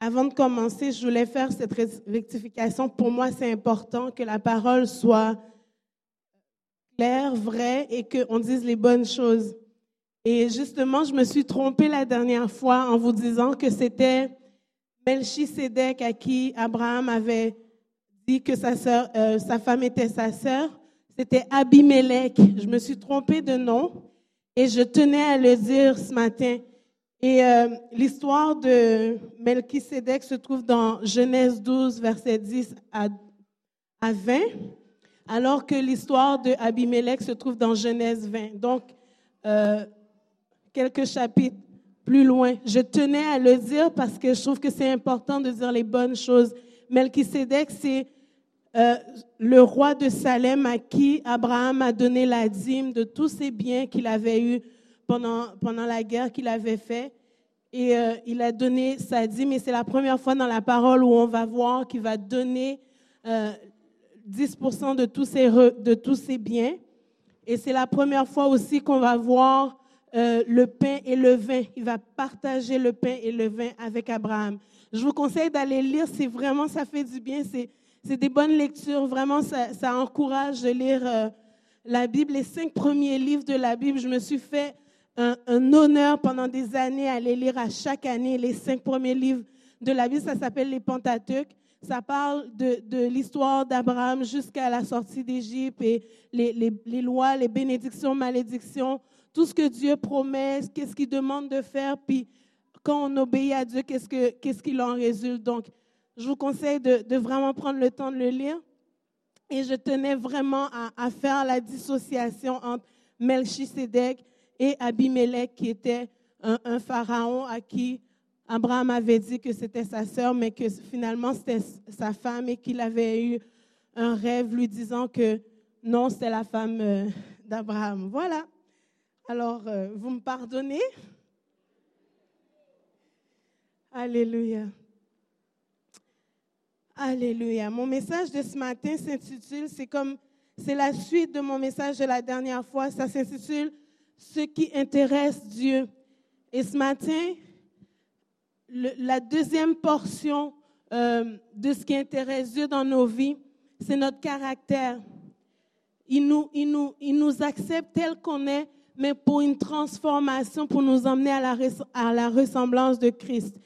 Avant de commencer, je voulais faire cette rectification. Pour moi, c'est important que la parole soit claire, vraie et qu'on dise les bonnes choses. Et justement, je me suis trompée la dernière fois en vous disant que c'était Melchisedec à qui Abraham avait dit que sa, euh, sa femme était sa sœur. C'était Abimelech. Je me suis trompée de nom et je tenais à le dire ce matin. Et euh, l'histoire de Melchisedec se trouve dans Genèse 12, verset 10 à, à 20, alors que l'histoire de Abimelech se trouve dans Genèse 20. Donc, euh, quelques chapitres plus loin. Je tenais à le dire parce que je trouve que c'est important de dire les bonnes choses. Melchisedec, c'est euh, le roi de Salem à qui Abraham a donné la dîme de tous ses biens qu'il avait eus pendant, pendant la guerre qu'il avait fait. Et euh, il a donné sa dîme. Et c'est la première fois dans la parole où on va voir qu'il va donner euh, 10% de tous, ses, de tous ses biens. Et c'est la première fois aussi qu'on va voir euh, le pain et le vin. Il va partager le pain et le vin avec Abraham. Je vous conseille d'aller lire, c'est vraiment, ça fait du bien. C'est c'est des bonnes lectures. Vraiment, ça, ça encourage de lire euh, la Bible, les cinq premiers livres de la Bible. Je me suis fait un, un, honneur pendant des années à les lire à chaque année les cinq premiers livres de la Bible. Ça s'appelle les Pentateuques. Ça parle de, l'histoire d'Abraham jusqu'à la sortie d'Égypte et les, lois, les bénédictions, malédictions, tout ce que Dieu promet, qu'est-ce qu'il demande de faire, puis quand on obéit à Dieu, qu'est-ce qu'il en résulte. Donc, je vous conseille de, vraiment prendre le temps de le lire. Et je tenais vraiment à, faire la dissociation entre Melchisedec et Abimelech, qui était un, pharaon à qui Abraham avait dit que c'était sa sœur, mais que finalement c'était sa femme et qu'il avait eu un rêve lui disant que non, c'était la femme euh, d'Abraham. Voilà. Alors, euh, vous me pardonnez? Alléluia. Alléluia. Mon message de ce matin s'intitule, c'est comme, c'est la suite de mon message de la dernière fois, ça s'intitule Ce qui intéresse Dieu. Et ce matin, la deuxième portion euh, de ce qui intéresse Dieu dans nos vies, c'est notre caractère. Il nous, il nous, il nous accepte tel qu'on est, mais pour une transformation, pour nous emmener à la, à la ressemblance de Christ.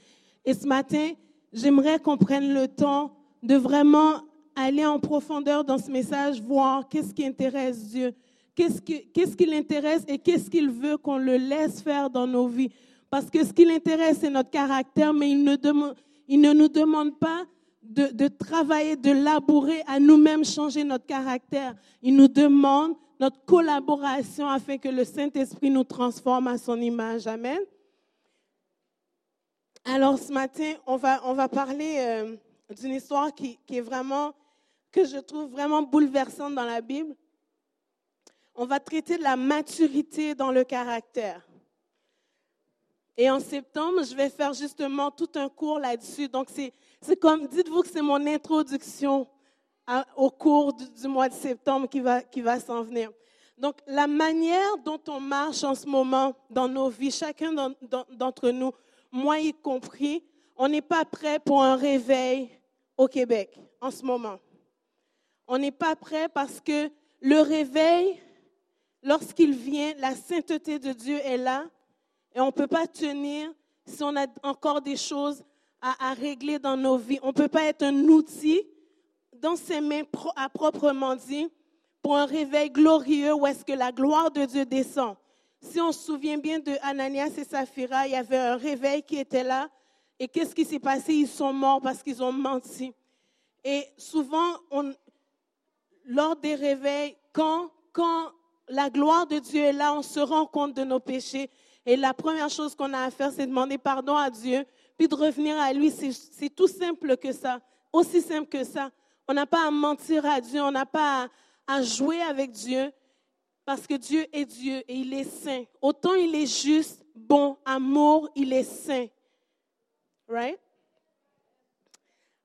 Et ce matin, j'aimerais qu'on prenne le temps de vraiment aller en profondeur dans ce message, voir qu'est-ce qui intéresse Dieu, qu'est-ce qui, qui l'intéresse et qu'est-ce qu'il veut qu'on le laisse faire dans nos vies? Parce que ce qui l'intéresse, c'est notre caractère, mais il ne, nous demande pas de, de travailler, de labourer à nous-mêmes changer notre caractère. Il nous demande notre collaboration afin que le Saint-Esprit nous transforme à son image. Amen. Alors ce matin, on va, on va parler... Euh, d'une histoire qui, est vraiment, que je trouve vraiment bouleversante dans la Bible. On va traiter de la maturité dans le caractère. Et en septembre, je vais faire justement tout un cours là-dessus. Donc, c'est comme, dites-vous que c'est mon introduction au cours du, mois de septembre qui va, s'en venir. Donc, la manière dont on marche en ce moment dans nos vies, chacun d'entre nous, moi y compris, on n'est pas prêt pour un réveil au Québec en ce moment. On n'est pas prêt parce que le réveil, lorsqu'il vient, la sainteté de Dieu est là et on ne peut pas tenir si on a encore des choses à, régler dans nos vies. On ne peut pas être un outil dans ses mains à proprement dit pour un réveil glorieux où est-ce que la gloire de Dieu descend. Si on se souvient bien de Ananias et Saphira, il y avait un réveil qui était là et qu'est-ce qui s'est passé? Ils sont morts parce qu'ils ont menti. Et souvent, on, lors des réveils, quand, quand la gloire de Dieu est là, on se rend compte de nos péchés. Et la première chose qu'on a à faire, c'est demander pardon à Dieu, puis de revenir à lui. C'est tout simple que ça, aussi simple que ça. On n'a pas à mentir à Dieu, on n'a pas à, à jouer avec Dieu, parce que Dieu est Dieu et il est saint. Autant il est juste, bon, amour, il est saint. Right?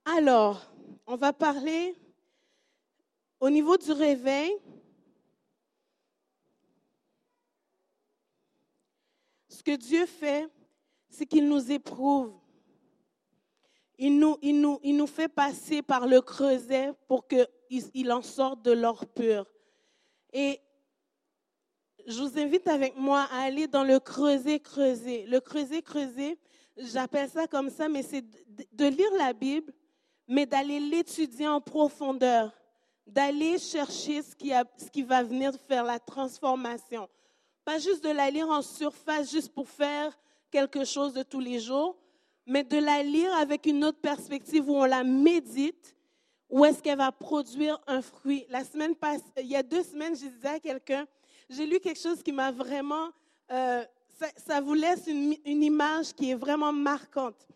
Alors, on va parler au niveau du réveil. Ce que Dieu fait, c'est qu'il nous éprouve. il nous, il nous, il nous fait passer par le creuset pour qu'il il en sorte de l'or pur. Et je vous invite avec moi à aller dans le creuset creuset. Le creuset creuset, j'appelle ça comme ça, mais c'est de lire la Bible, mais d'aller l'étudier en profondeur, d'aller chercher ce qui, a, ce qui va venir faire la transformation. Pas juste de la lire en surface, juste pour faire quelque chose de tous les jours, mais de la lire avec une autre perspective où on la médite, où est-ce qu'elle va produire un fruit. La semaine passée, il y a deux semaines, je disais à quelqu'un, j'ai lu quelque chose qui m'a vraiment, euh, ça, vous laisse une, image qui est vraiment marquante.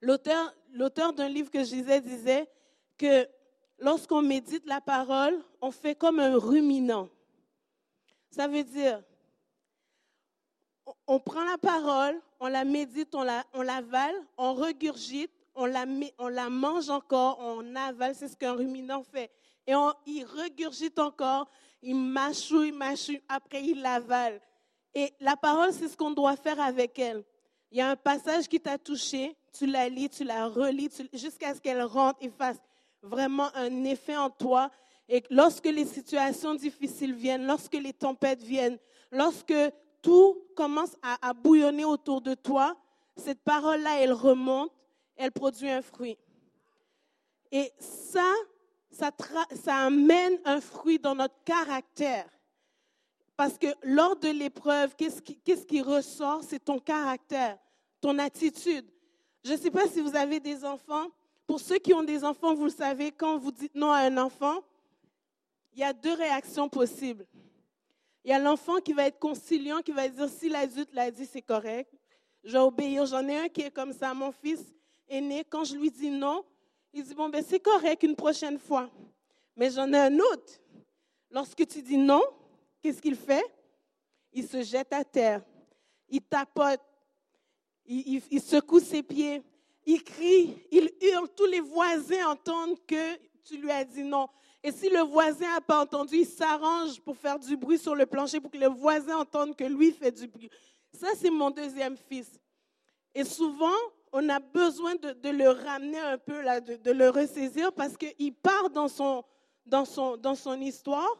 L'auteur, l'auteur d'un livre que je lisais disait que lorsqu'on médite la parole, on fait comme un ruminant. Ça veut dire, on prend la parole, on la médite, on la, on l'avale, on regurgite, on la, on la mange encore, on avale, c'est ce qu'un ruminant fait. Et on, il regurgite encore, il mâchouille, mâchouille, après il l'avale. Et la parole, c'est ce qu'on doit faire avec elle. Il y a un passage qui t'a touché, tu la lis, tu la relis, jusqu'à ce qu'elle rentre et fasse vraiment un effet en toi. Et lorsque les situations difficiles viennent, lorsque les tempêtes viennent, lorsque tout commence à, bouillonner autour de toi, cette parole-là, elle remonte, elle produit un fruit. Et ça, ça, amène un fruit dans notre caractère. Parce que lors de l'épreuve, qu'est-ce qui ressort? C'est ton caractère, ton attitude. Je ne sais pas si vous avez des enfants. Pour ceux qui ont des enfants, vous le savez, quand vous dites non à un enfant, il y a deux réactions possibles. Il y a l'enfant qui va être conciliant, qui va dire si l'adulte l'a dit, c'est correct. Je vais obéir. J'en ai un qui est comme ça. Mon fils aîné, quand je lui dis non, il dit bon, ben c'est correct une prochaine fois. Mais j'en ai un autre. Lorsque tu dis non, qu'est-ce qu'il fait? Il se jette à terre. Il tapote. Il, secoue ses pieds. Il crie. Il hurle. Tous les voisins entendent que tu lui as dit non. Et si le voisin n'a pas entendu, il s'arrange pour faire du bruit sur le plancher pour que le voisin entende que lui fait du bruit. Ça, c'est mon deuxième fils. Et souvent, on a besoin de, le ramener un peu, de, le ressaisir parce qu'il part dans son, dans, son, dans son histoire,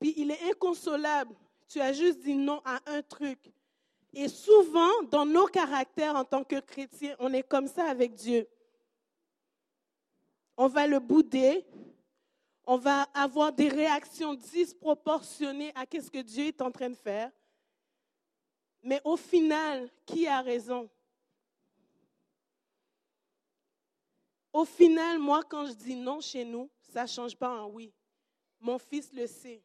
puis il est inconsolable. Tu as juste dit non à un truc. Et souvent, dans nos caractères en tant que chrétiens, on est comme ça avec Dieu. On va le bouder, on va avoir des réactions disproportionnées à ce que Dieu est en train de faire. Mais au final, qui a raison? Au final, moi, quand je dis non chez nous, ça ne change pas en oui. Mon fils le sait.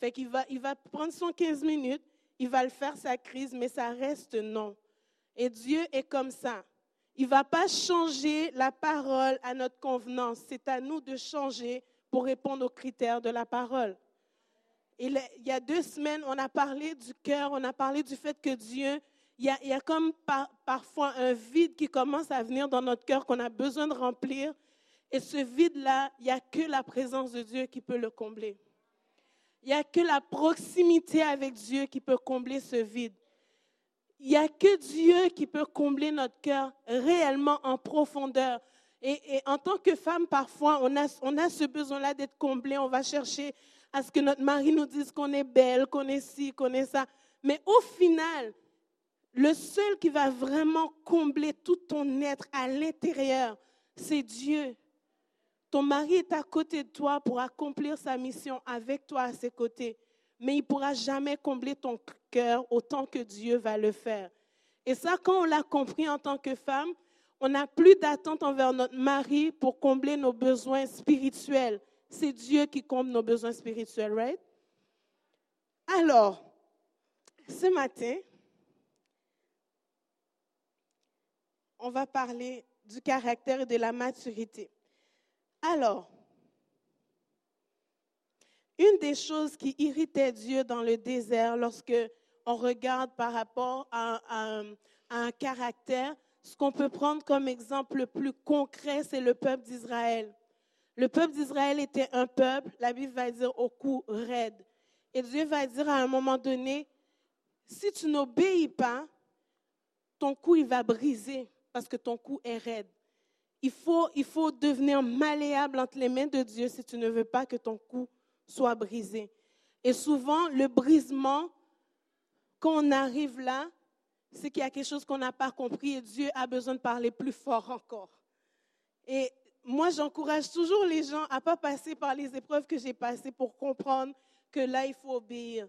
Fait qu'il va, il va prendre son 15 minutes, il va le faire sa crise, mais ça reste non. Et Dieu est comme ça. Il ne va pas changer la parole à notre convenance. C'est à nous de changer pour répondre aux critères de la parole. il y a deux semaines, on a parlé du cœur, on a parlé du fait que Dieu, il y a, comme parfois un vide qui commence à venir dans notre cœur qu'on a besoin de remplir. Et ce vide-là, il n'y a que la présence de Dieu qui peut le combler. Il n'y a que la proximité avec Dieu qui peut combler ce vide. Il n'y a que Dieu qui peut combler notre cœur réellement en profondeur. Et, en tant que femme, parfois, on a, on a ce besoin-là d'être comblé. On va chercher à ce que notre mari nous dise qu'on est belle, qu'on est ci, qu'on est ça. Mais au final, le seul qui va vraiment combler tout ton être à l'intérieur, c'est Dieu. Ton mari est à côté de toi pour accomplir sa mission avec toi à ses côtés. Mais il ne pourra jamais combler ton cœur autant que Dieu va le faire. Et ça, quand on l'a compris en tant que femme, on n'a plus d'attente envers notre mari pour combler nos besoins spirituels. C'est Dieu qui comble nos besoins spirituels, right? Alors, ce matin, on va parler du caractère et de la maturité. Alors, une des choses qui irritait Dieu dans le désert lorsque on regarde par rapport à un caractère, ce qu'on peut prendre comme exemple le plus concret, c'est le peuple d'Israël. Le peuple d'Israël était un peuple, la Bible va dire au cou raide. Et Dieu va dire à un moment donné, si tu n'obéis pas, ton cou il va briser. parce que ton cou est raide. Il faut, il faut devenir malléable entre les mains de Dieu si tu ne veux pas que ton cou soit brisé. Et souvent, le brisement, quand on arrive là, c'est qu'il y a quelque chose qu'on n'a pas compris et Dieu a besoin de parler plus fort encore. Et moi, j'encourage toujours les gens à ne pas passer par les épreuves que j'ai passées pour comprendre que là, il faut obéir.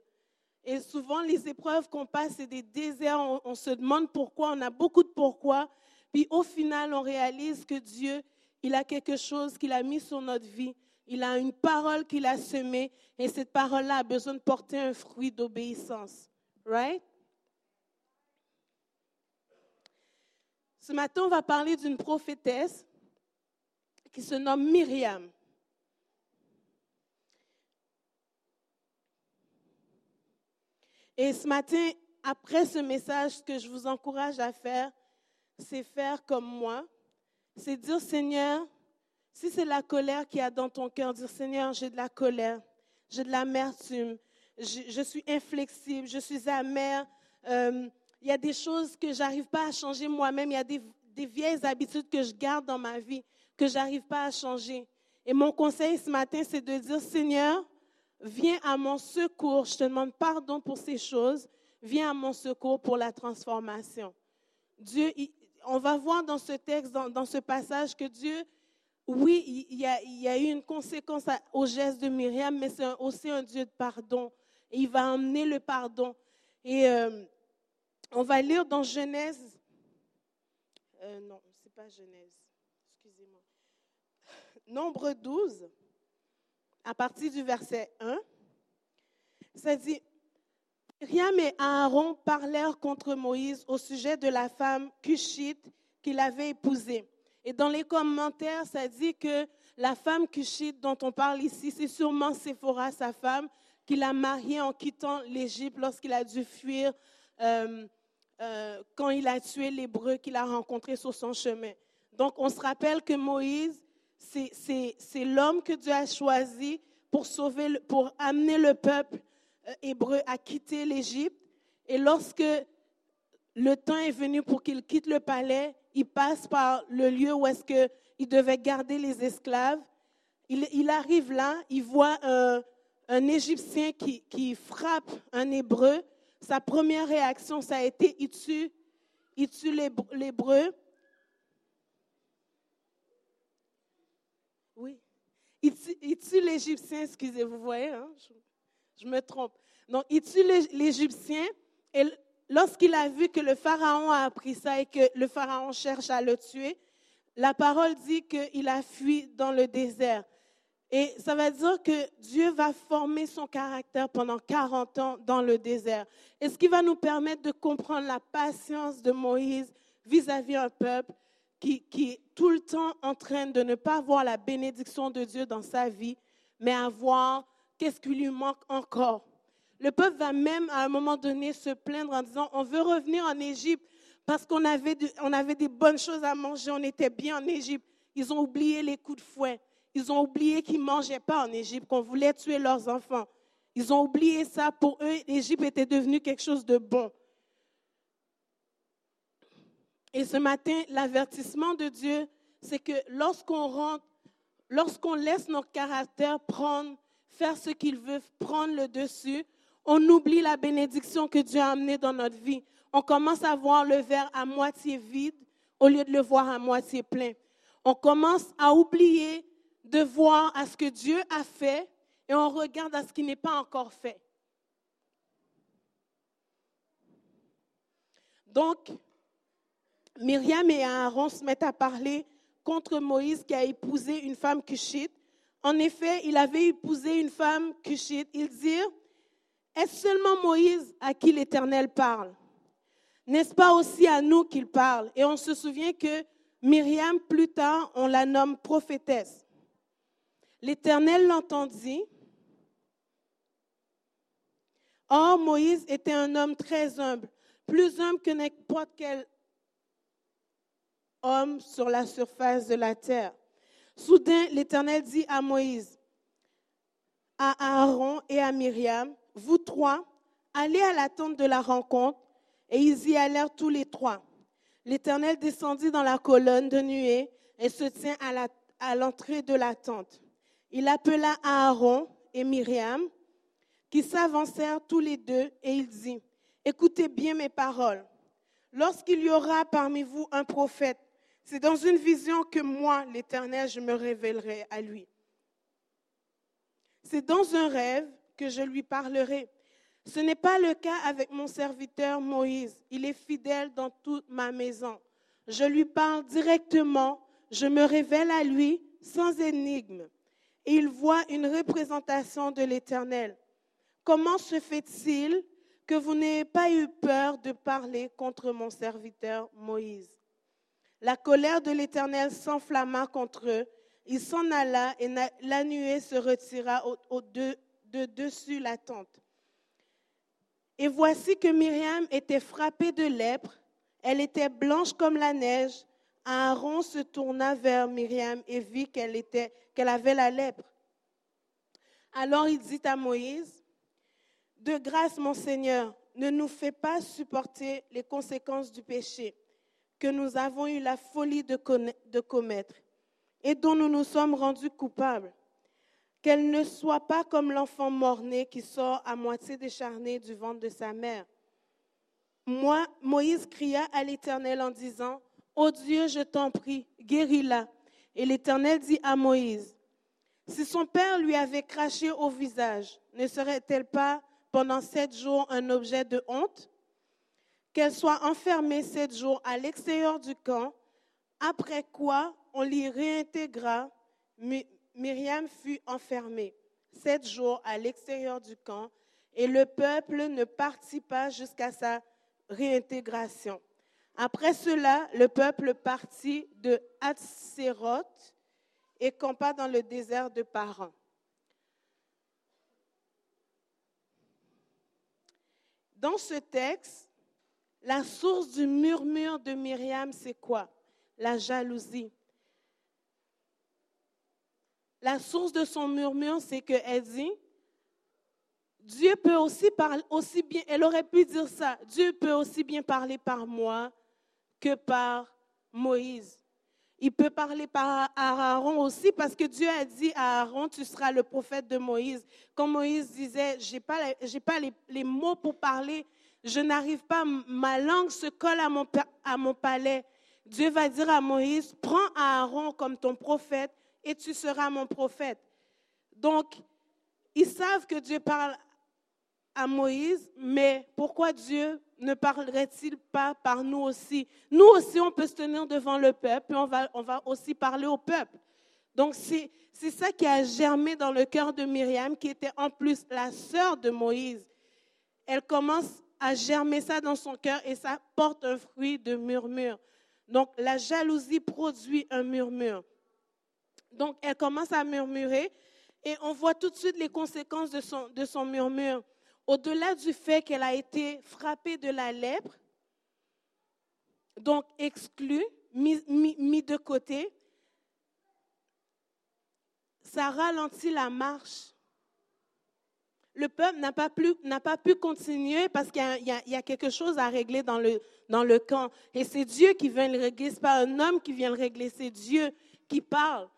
Et souvent, les épreuves qu'on passe, c'est des déserts. On, se demande pourquoi, on a beaucoup de pourquoi. Puis au final, on réalise que Dieu, il a quelque chose qu'il a mis sur notre vie. Il a une parole qu'il a semée. Et cette parole-là a besoin de porter un fruit d'obéissance. Right? Ce matin, on va parler d'une prophétesse qui se nomme Myriam. Et ce matin, après ce message, ce que je vous encourage à faire, c'est faire comme moi. C'est dire, Seigneur, si c'est la colère qu'il y a dans ton cœur, dire, Seigneur, j'ai de la colère, j'ai de l'amertume, je, je, suis inflexible, je suis amère. Euh, il y a des choses que j'arrive pas à changer moi-même. Il y a des, vieilles habitudes que je garde dans ma vie que j'arrive pas à changer. Et mon conseil ce matin, c'est de dire, Seigneur, viens à mon secours. Je te demande pardon pour ces choses. Viens à mon secours pour la transformation. Dieu, on va voir dans ce texte, dans, ce passage, que Dieu, oui, il y, a, il y a, eu une conséquence au geste de Myriam, mais c'est aussi un Dieu de pardon. Et il va emmener le pardon. Et euh, on va lire dans Genèse. Euh, non, c'est pas Genèse. Excusez-moi. Nombre 12, à partir du verset 1. Ça dit Myriam et Aaron parlèrent contre Moïse au sujet de la femme Cushite qu'il avait épousée. Et dans les commentaires, ça dit que la femme Cushite dont on parle ici, c'est sûrement Séphora, sa femme, qu'il a mariée en quittant l'Égypte lorsqu'il a dû fuir euh, euh, quand il a tué l'Hébreu qu'il a rencontré sur son chemin. Donc, on se rappelle que Moïse, c'est l'homme que Dieu a choisi pour sauver, pour amener le peuple euh, hébreu à quitter l'Égypte. Et lorsque le temps est venu pour qu'il quitte le palais, il passe par le lieu où est-ce qu'il devait garder les esclaves. Il, arrive là, il voit un, un Égyptien qui, frappe un Hébreu. Sa première réaction, ça a été, il tue, il tue l'Hébreu. Oui. Il tue, l'Égyptien, excusez, vous voyez, hein? je, je, me trompe. Donc, il tue l'Égyptien et lorsqu'il a vu que le Pharaon a appris ça et que le Pharaon cherche à le tuer, la parole dit qu'il a fui dans le désert. Et ça veut dire que Dieu va former son caractère pendant 40 ans dans le désert. Et ce qui va nous permettre de comprendre la patience de Moïse vis-à-vis d'un peuple qui, qui est tout le temps en train de ne pas voir la bénédiction de Dieu dans sa vie, mais à voir qu'est-ce qui lui manque encore. Le peuple va même à un moment donné se plaindre en disant, on veut revenir en Égypte parce qu'on avait, avait des bonnes choses à manger, on était bien en Égypte. Ils ont oublié les coups de fouet. Ils ont oublié qu'ils ne mangeaient pas en Égypte, qu'on voulait tuer leurs enfants. Ils ont oublié ça. Pour eux, l'Égypte était devenue quelque chose de bon. Et ce matin, l'avertissement de Dieu, c'est que lorsqu'on rentre, lorsqu'on laisse notre caractère prendre, faire ce qu'il veut, prendre le dessus, on oublie la bénédiction que Dieu a amenée dans notre vie. On commence à voir le verre à moitié vide au lieu de le voir à moitié plein. On commence à oublier de voir à ce que Dieu a fait et on regarde à ce qui n'est pas encore fait. Donc, Myriam et Aaron se mettent à parler contre Moïse qui a épousé une femme cushite. En effet, il avait épousé une femme cushite. Ils dirent, est-ce seulement Moïse à qui l'Éternel parle? N'est-ce pas aussi à nous qu'il parle? Et on se souvient que Myriam, plus tard, on la nomme prophétesse. L'Éternel l'entendit. Or, Moïse était un homme très humble, plus humble que n'importe quel homme sur la surface de la terre. Soudain, l'Éternel dit à Moïse, à Aaron et à Myriam, vous trois, allez à la tente de la rencontre. Et ils y allèrent tous les trois. L'Éternel descendit dans la colonne de nuée et se tient à l'entrée de la tente. Il appela Aaron et Myriam, qui s'avancèrent tous les deux, et il dit, Écoutez bien mes paroles. Lorsqu'il y aura parmi vous un prophète, c'est dans une vision que moi, l'Éternel, je me révélerai à lui. C'est dans un rêve que je lui parlerai. Ce n'est pas le cas avec mon serviteur Moïse. Il est fidèle dans toute ma maison. Je lui parle directement, je me révèle à lui sans énigme. Et il voit une représentation de l'Éternel. Comment se fait-il que vous n'ayez pas eu peur de parler contre mon serviteur Moïse? La colère de l'Éternel s'enflamma contre eux. Il s'en alla et la nuée se retira au, de, de dessus la tente. Et voici que Myriam était frappée de lèpre. Elle était blanche comme la neige. Aaron se tourna vers Myriam et vit qu'elle était, qu'elle avait la lèpre. Alors il dit à Moïse, De grâce, mon Seigneur, ne nous fais pas supporter les conséquences du péché que nous avons eu la folie de, commettre et dont nous nous sommes rendus coupables qu'elle ne soit pas comme l'enfant mort-né qui sort à moitié décharné du ventre de sa mère. Moi, Moïse cria à l'Éternel en disant, Ô Dieu, je t'en prie, guéris-la. Et l'Éternel dit à Moïse, Si son père lui avait craché au visage, ne serait-elle pas pendant sept jours un objet de honte? Qu'elle soit enfermée sept jours à l'extérieur du camp, après quoi on l'y réintégra Myriam fut enfermée sept jours à l'extérieur du camp et le peuple ne partit pas jusqu'à sa réintégration. Après cela, le peuple partit de Hatzeroth et campa dans le désert de Paran. Dans ce texte, la source du murmure de Myriam, c'est quoi? La jalousie. La source de son murmure, c'est qu'elle dit, Dieu peut aussi parler, aussi bien, elle aurait pu dire ça, Dieu peut aussi bien parler par moi que par Moïse. Il peut parler par Aaron aussi parce que Dieu a dit à Aaron, tu seras le prophète de Moïse. Quand Moïse disait, j'ai pas, j'ai pas les, mots pour parler, je n'arrive pas, ma langue se colle à mon palais. Dieu va dire à Moïse, prends Aaron comme ton prophète et tu seras mon prophète. Donc, ils savent que Dieu parle à Moïse, mais pourquoi Dieu ne parlerait-il pas par nous aussi? Nous aussi, on peut se tenir devant le peuple et on va, on va aussi parler au peuple. Donc, c'est, ça qui a germé dans le cœur de Myriam, qui était en plus la sœur de Moïse. Elle commence à germer ça dans son cœur et ça porte un fruit de murmure. Donc, la jalousie produit un murmure. Donc, elle commence à murmurer et on voit tout de suite les conséquences de son, de son murmure. Au-delà du fait qu'elle a été frappée de la lèpre, donc exclue, mise mis, de côté, ça ralentit la marche. Le peuple n'a pas, pu continuer parce qu'il y, a quelque chose à régler dans le, camp. Et c'est Dieu qui vient le régler, ce pas un homme qui vient le régler, c'est Dieu qui parle.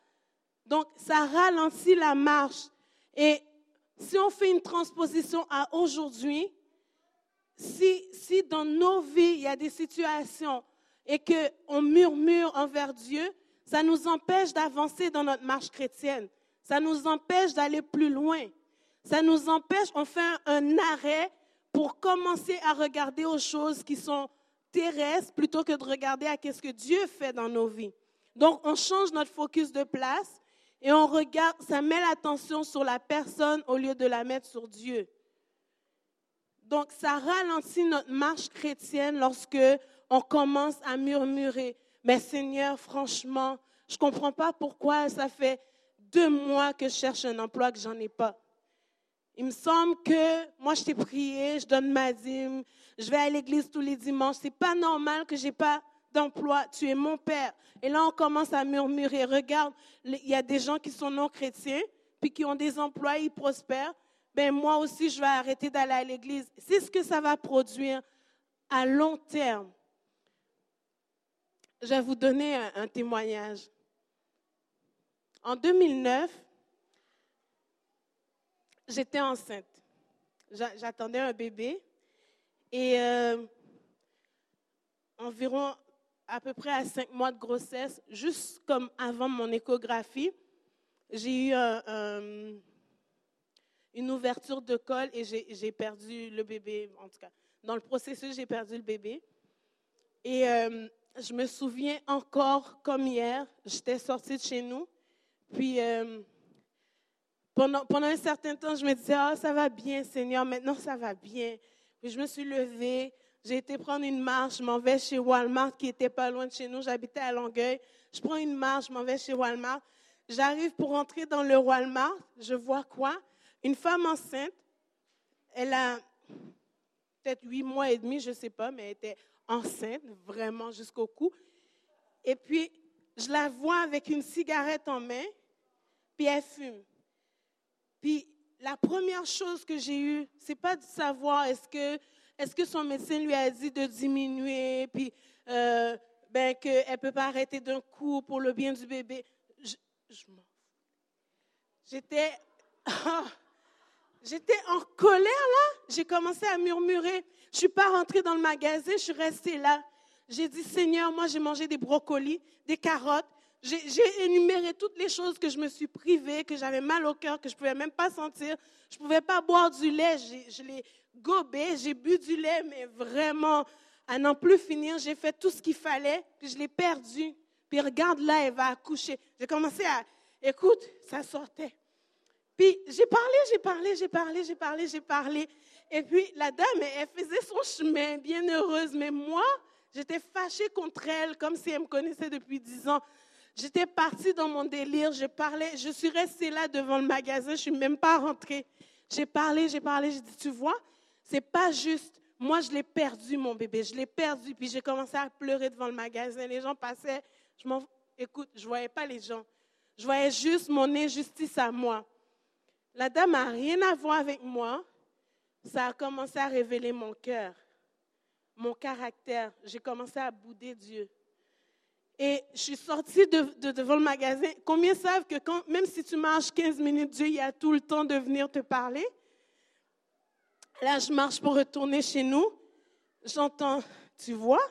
Donc, ça ralentit la marche. Et si on fait une transposition à aujourd'hui, si, si dans nos vies, il y a des situations et qu'on murmure envers Dieu, ça nous empêche d'avancer dans notre marche chrétienne. Ça nous empêche d'aller plus loin. Ça nous empêche, on fait un, arrêt pour commencer à regarder aux choses qui sont terrestres plutôt que de regarder à ce que Dieu fait dans nos vies. Donc, on change notre focus de place et on regarde, ça met l'attention sur la personne au lieu de la mettre sur Dieu. Donc, ça ralentit notre marche chrétienne lorsque on commence à murmurer. Mais Seigneur, franchement, je ne comprends pas pourquoi ça fait deux mois que je cherche un emploi que j'en ai pas. Il me semble que moi, je t'ai prié, je donne ma dîme, je vais à l'église tous les dimanches. C'est pas normal que j'ai pas d'emploi, tu es mon père. Et là, on commence à murmurer. Regarde, il y a des gens qui sont non chrétiens, puis qui ont des emplois, ils prospèrent. Ben, moi aussi, je vais arrêter d'aller à l'église. C'est ce que ça va produire à long terme. je vais vous donner un, témoignage. En 2009, j'étais enceinte. J'attendais un bébé et euh, environ à peu près à cinq mois de grossesse, juste comme avant mon échographie, j'ai eu une ouverture de col et j'ai perdu le bébé. En tout cas, dans le processus, j'ai perdu le bébé. Et euh, je me souviens encore comme hier, j'étais sortie de chez nous. Puis euh, pendant, pendant un certain temps, je me disais, oh, ça va bien, Seigneur, maintenant ça va bien. Puis je me suis levée, j'ai été prendre une marche, je m'en vais chez Walmart qui était pas loin de chez nous. J'habitais à Longueuil. Je prends une marche, je m'en vais chez Walmart. J'arrive pour entrer dans le Walmart. Je vois quoi? Une femme enceinte. Elle a peut-être huit mois et demi, je ne sais pas, mais elle était enceinte, vraiment jusqu'au cou. Et puis, je la vois avec une cigarette en main, puis elle fume. Puis, la première chose que j'ai eue, c'est pas de savoir est-ce que est-ce que son médecin lui a dit de diminuer, puis euh, ben, qu'elle ne peut pas arrêter d'un coup pour le bien du bébé? J'étais, j'étais en colère là. J'ai commencé à murmurer. Je suis pas rentrée dans le magasin, je suis restée là. J'ai dit, Seigneur, moi j'ai mangé des brocolis, des carottes. J'ai énuméré toutes les choses que je me suis privée, que j'avais mal au cœur, que je ne pouvais même pas sentir. Je ne pouvais pas boire du lait. Je l'ai gobé, j'ai bu du lait, mais vraiment, à n'en plus finir, j'ai fait tout ce qu'il fallait, puis je l'ai perdu. Puis regarde là, elle va accoucher. J'ai commencé à, écoute, ça sortait. Puis j'ai parlé, j'ai parlé, j'ai parlé, j'ai parlé, j'ai parlé. Et puis la dame, elle faisait son chemin, bien heureuse. Mais moi, j'étais fâchée contre elle, comme si elle me connaissait depuis dix ans. J'étais partie dans mon délire, je parlais, je suis restée là devant le magasin, je suis même pas rentrée. J'ai parlé, j'ai parlé, j'ai dit, tu vois, c'est pas juste. Moi, je l'ai perdu, mon bébé. Je l'ai perdu. Puis j'ai commencé à pleurer devant le magasin. Les gens passaient. Je m'en... Écoute, je voyais pas les gens. Je voyais juste mon injustice à moi. La dame n'a rien à voir avec moi. Ça a commencé à révéler mon cœur, mon caractère. J'ai commencé à bouder Dieu. Et je suis sortie de, devant le magasin. Combien savent que même si tu marches 15 minutes, Dieu il a tout le temps de venir te parler? Là, je marche pour retourner chez nous. J'entends, tu vois?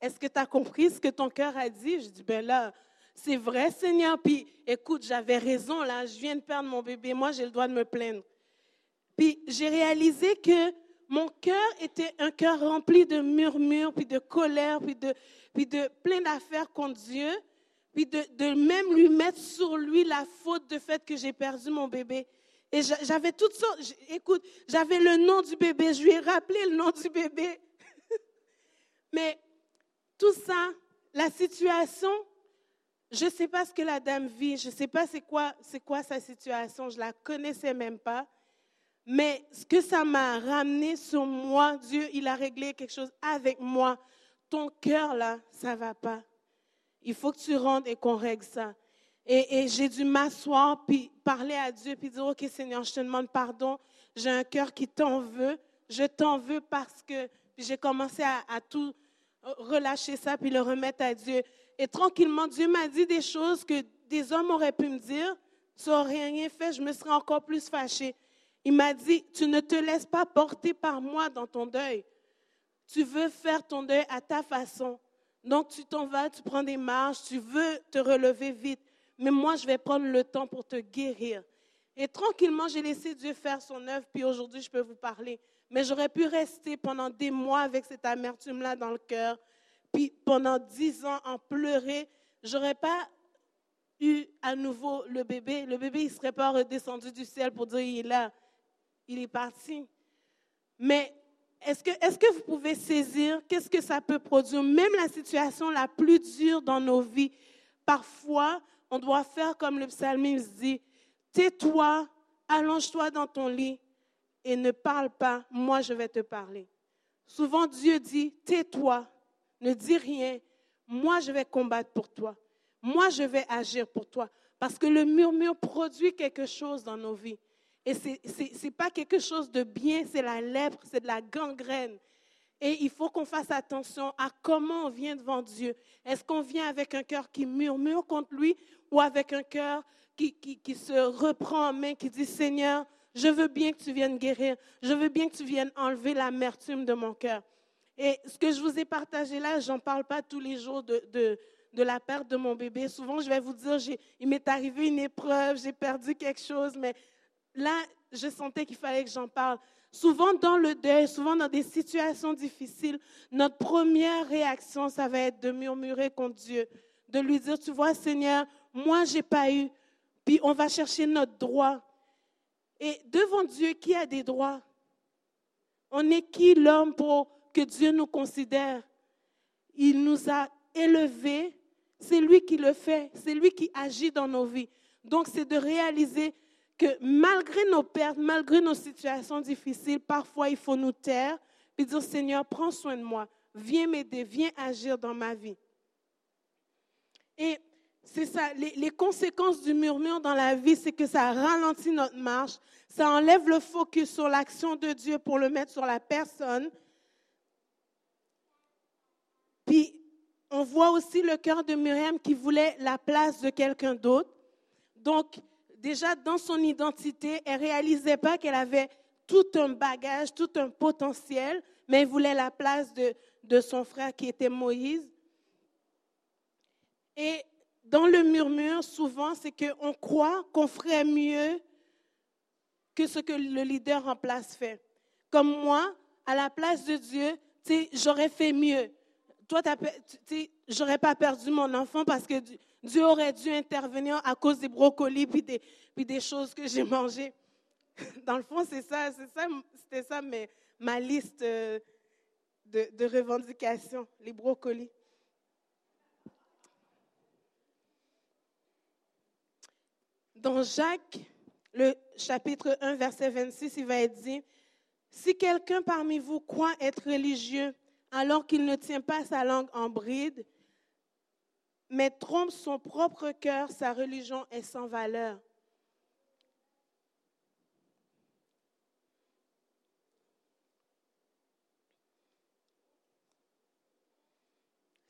Est-ce que tu as compris ce que ton cœur a dit? Je dis, ben là, c'est vrai, Seigneur. Puis, écoute, j'avais raison, là, je viens de perdre mon bébé. Moi, j'ai le droit de me plaindre. Puis, j'ai réalisé que mon cœur était un cœur rempli de murmures, puis de colère, puis de, puis de plein d'affaires contre Dieu, puis de, de même lui mettre sur lui la faute de fait que j'ai perdu mon bébé. Et j'avais toutes sortes. Écoute, j'avais le nom du bébé. Je lui ai rappelé le nom du bébé. Mais tout ça, la situation, je ne sais pas ce que la dame vit. Je ne sais pas c'est quoi, c'est quoi sa situation. Je la connaissais même pas. Mais ce que ça m'a ramené sur moi, Dieu, il a réglé quelque chose avec moi. Ton cœur là, ça va pas. Il faut que tu rentres et qu'on règle ça. Et, j'ai dû m'asseoir, puis parler à Dieu, puis dire, OK Seigneur, je te demande pardon, j'ai un cœur qui t'en veut, je t'en veux parce que... J'ai commencé à, tout relâcher ça, puis le remettre à Dieu. Et tranquillement, Dieu m'a dit des choses que des hommes auraient pu me dire, tu n'aurais rien fait, je me serais encore plus fâchée. Il m'a dit, tu ne te laisses pas porter par moi dans ton deuil. Tu veux faire ton deuil à ta façon. Donc tu t'en vas, tu prends des marches, tu veux te relever vite mais moi, je vais prendre le temps pour te guérir. Et tranquillement, j'ai laissé Dieu faire son œuvre, puis aujourd'hui, je peux vous parler. Mais j'aurais pu rester pendant des mois avec cette amertume-là dans le cœur, puis pendant dix ans en pleurer. J'aurais pas eu à nouveau le bébé. Le bébé, il serait pas redescendu du ciel pour dire il est là. Il est parti. Mais est-ce que, est que vous pouvez saisir qu'est-ce que ça peut produire, même la situation la plus dure dans nos vies? Parfois, on doit faire comme le psalmiste dit, tais-toi, allonge-toi dans ton lit et ne parle pas, moi je vais te parler. Souvent Dieu dit, tais-toi, ne dis rien, moi je vais combattre pour toi, moi je vais agir pour toi. Parce que le murmure produit quelque chose dans nos vies. Et ce n'est pas quelque chose de bien, c'est la lèpre, c'est de la gangrène. Et il faut qu'on fasse attention à comment on vient devant Dieu. Est-ce qu'on vient avec un cœur qui murmure contre lui ou avec un cœur qui, qui, se reprend en main, qui dit Seigneur, je veux bien que tu viennes guérir. Je veux bien que tu viennes enlever l'amertume de mon cœur. Et ce que je vous ai partagé là, j'en parle pas tous les jours de, de, de, la perte de mon bébé. Souvent, je vais vous dire, il m'est arrivé une épreuve, j'ai perdu quelque chose, mais là, je sentais qu'il fallait que j'en parle. Souvent dans le deuil, souvent dans des situations difficiles, notre première réaction, ça va être de murmurer contre Dieu, de lui dire, tu vois, Seigneur, moi, j'ai pas eu. Puis on va chercher notre droit. Et devant Dieu, qui a des droits? On est qui l'homme pour que Dieu nous considère? Il nous a élevés. C'est lui qui le fait. C'est lui qui agit dans nos vies. Donc, c'est de réaliser que malgré nos pertes, malgré nos situations difficiles, parfois il faut nous taire et dire Seigneur, prends soin de moi, viens m'aider, viens agir dans ma vie. Et c'est ça, les, conséquences du murmure dans la vie, c'est que ça ralentit notre marche, ça enlève le focus sur l'action de Dieu pour le mettre sur la personne. Puis, on voit aussi le cœur de Myriam qui voulait la place de quelqu'un d'autre. Donc, déjà dans son identité, elle réalisait pas qu'elle avait tout un bagage, tout un potentiel, mais elle voulait la place de, de son frère qui était Moïse. Et dans le murmure, souvent, c'est qu'on croit qu'on ferait mieux que ce que le leader en place fait. Comme moi, à la place de Dieu, j'aurais fait mieux. Toi, j'aurais pas perdu mon enfant parce que Dieu aurait dû intervenir à cause des brocolis puis des, puis des choses que j'ai mangées. Dans le fond, c'est ça, c'est ça, c'était ça mais, ma liste euh, de, de revendications, les brocolis. Dans Jacques, le chapitre 1, verset 26, il va être dit, si quelqu'un parmi vous croit être religieux alors qu'il ne tient pas sa langue en bride, mais trompe son propre cœur, sa religion est sans valeur.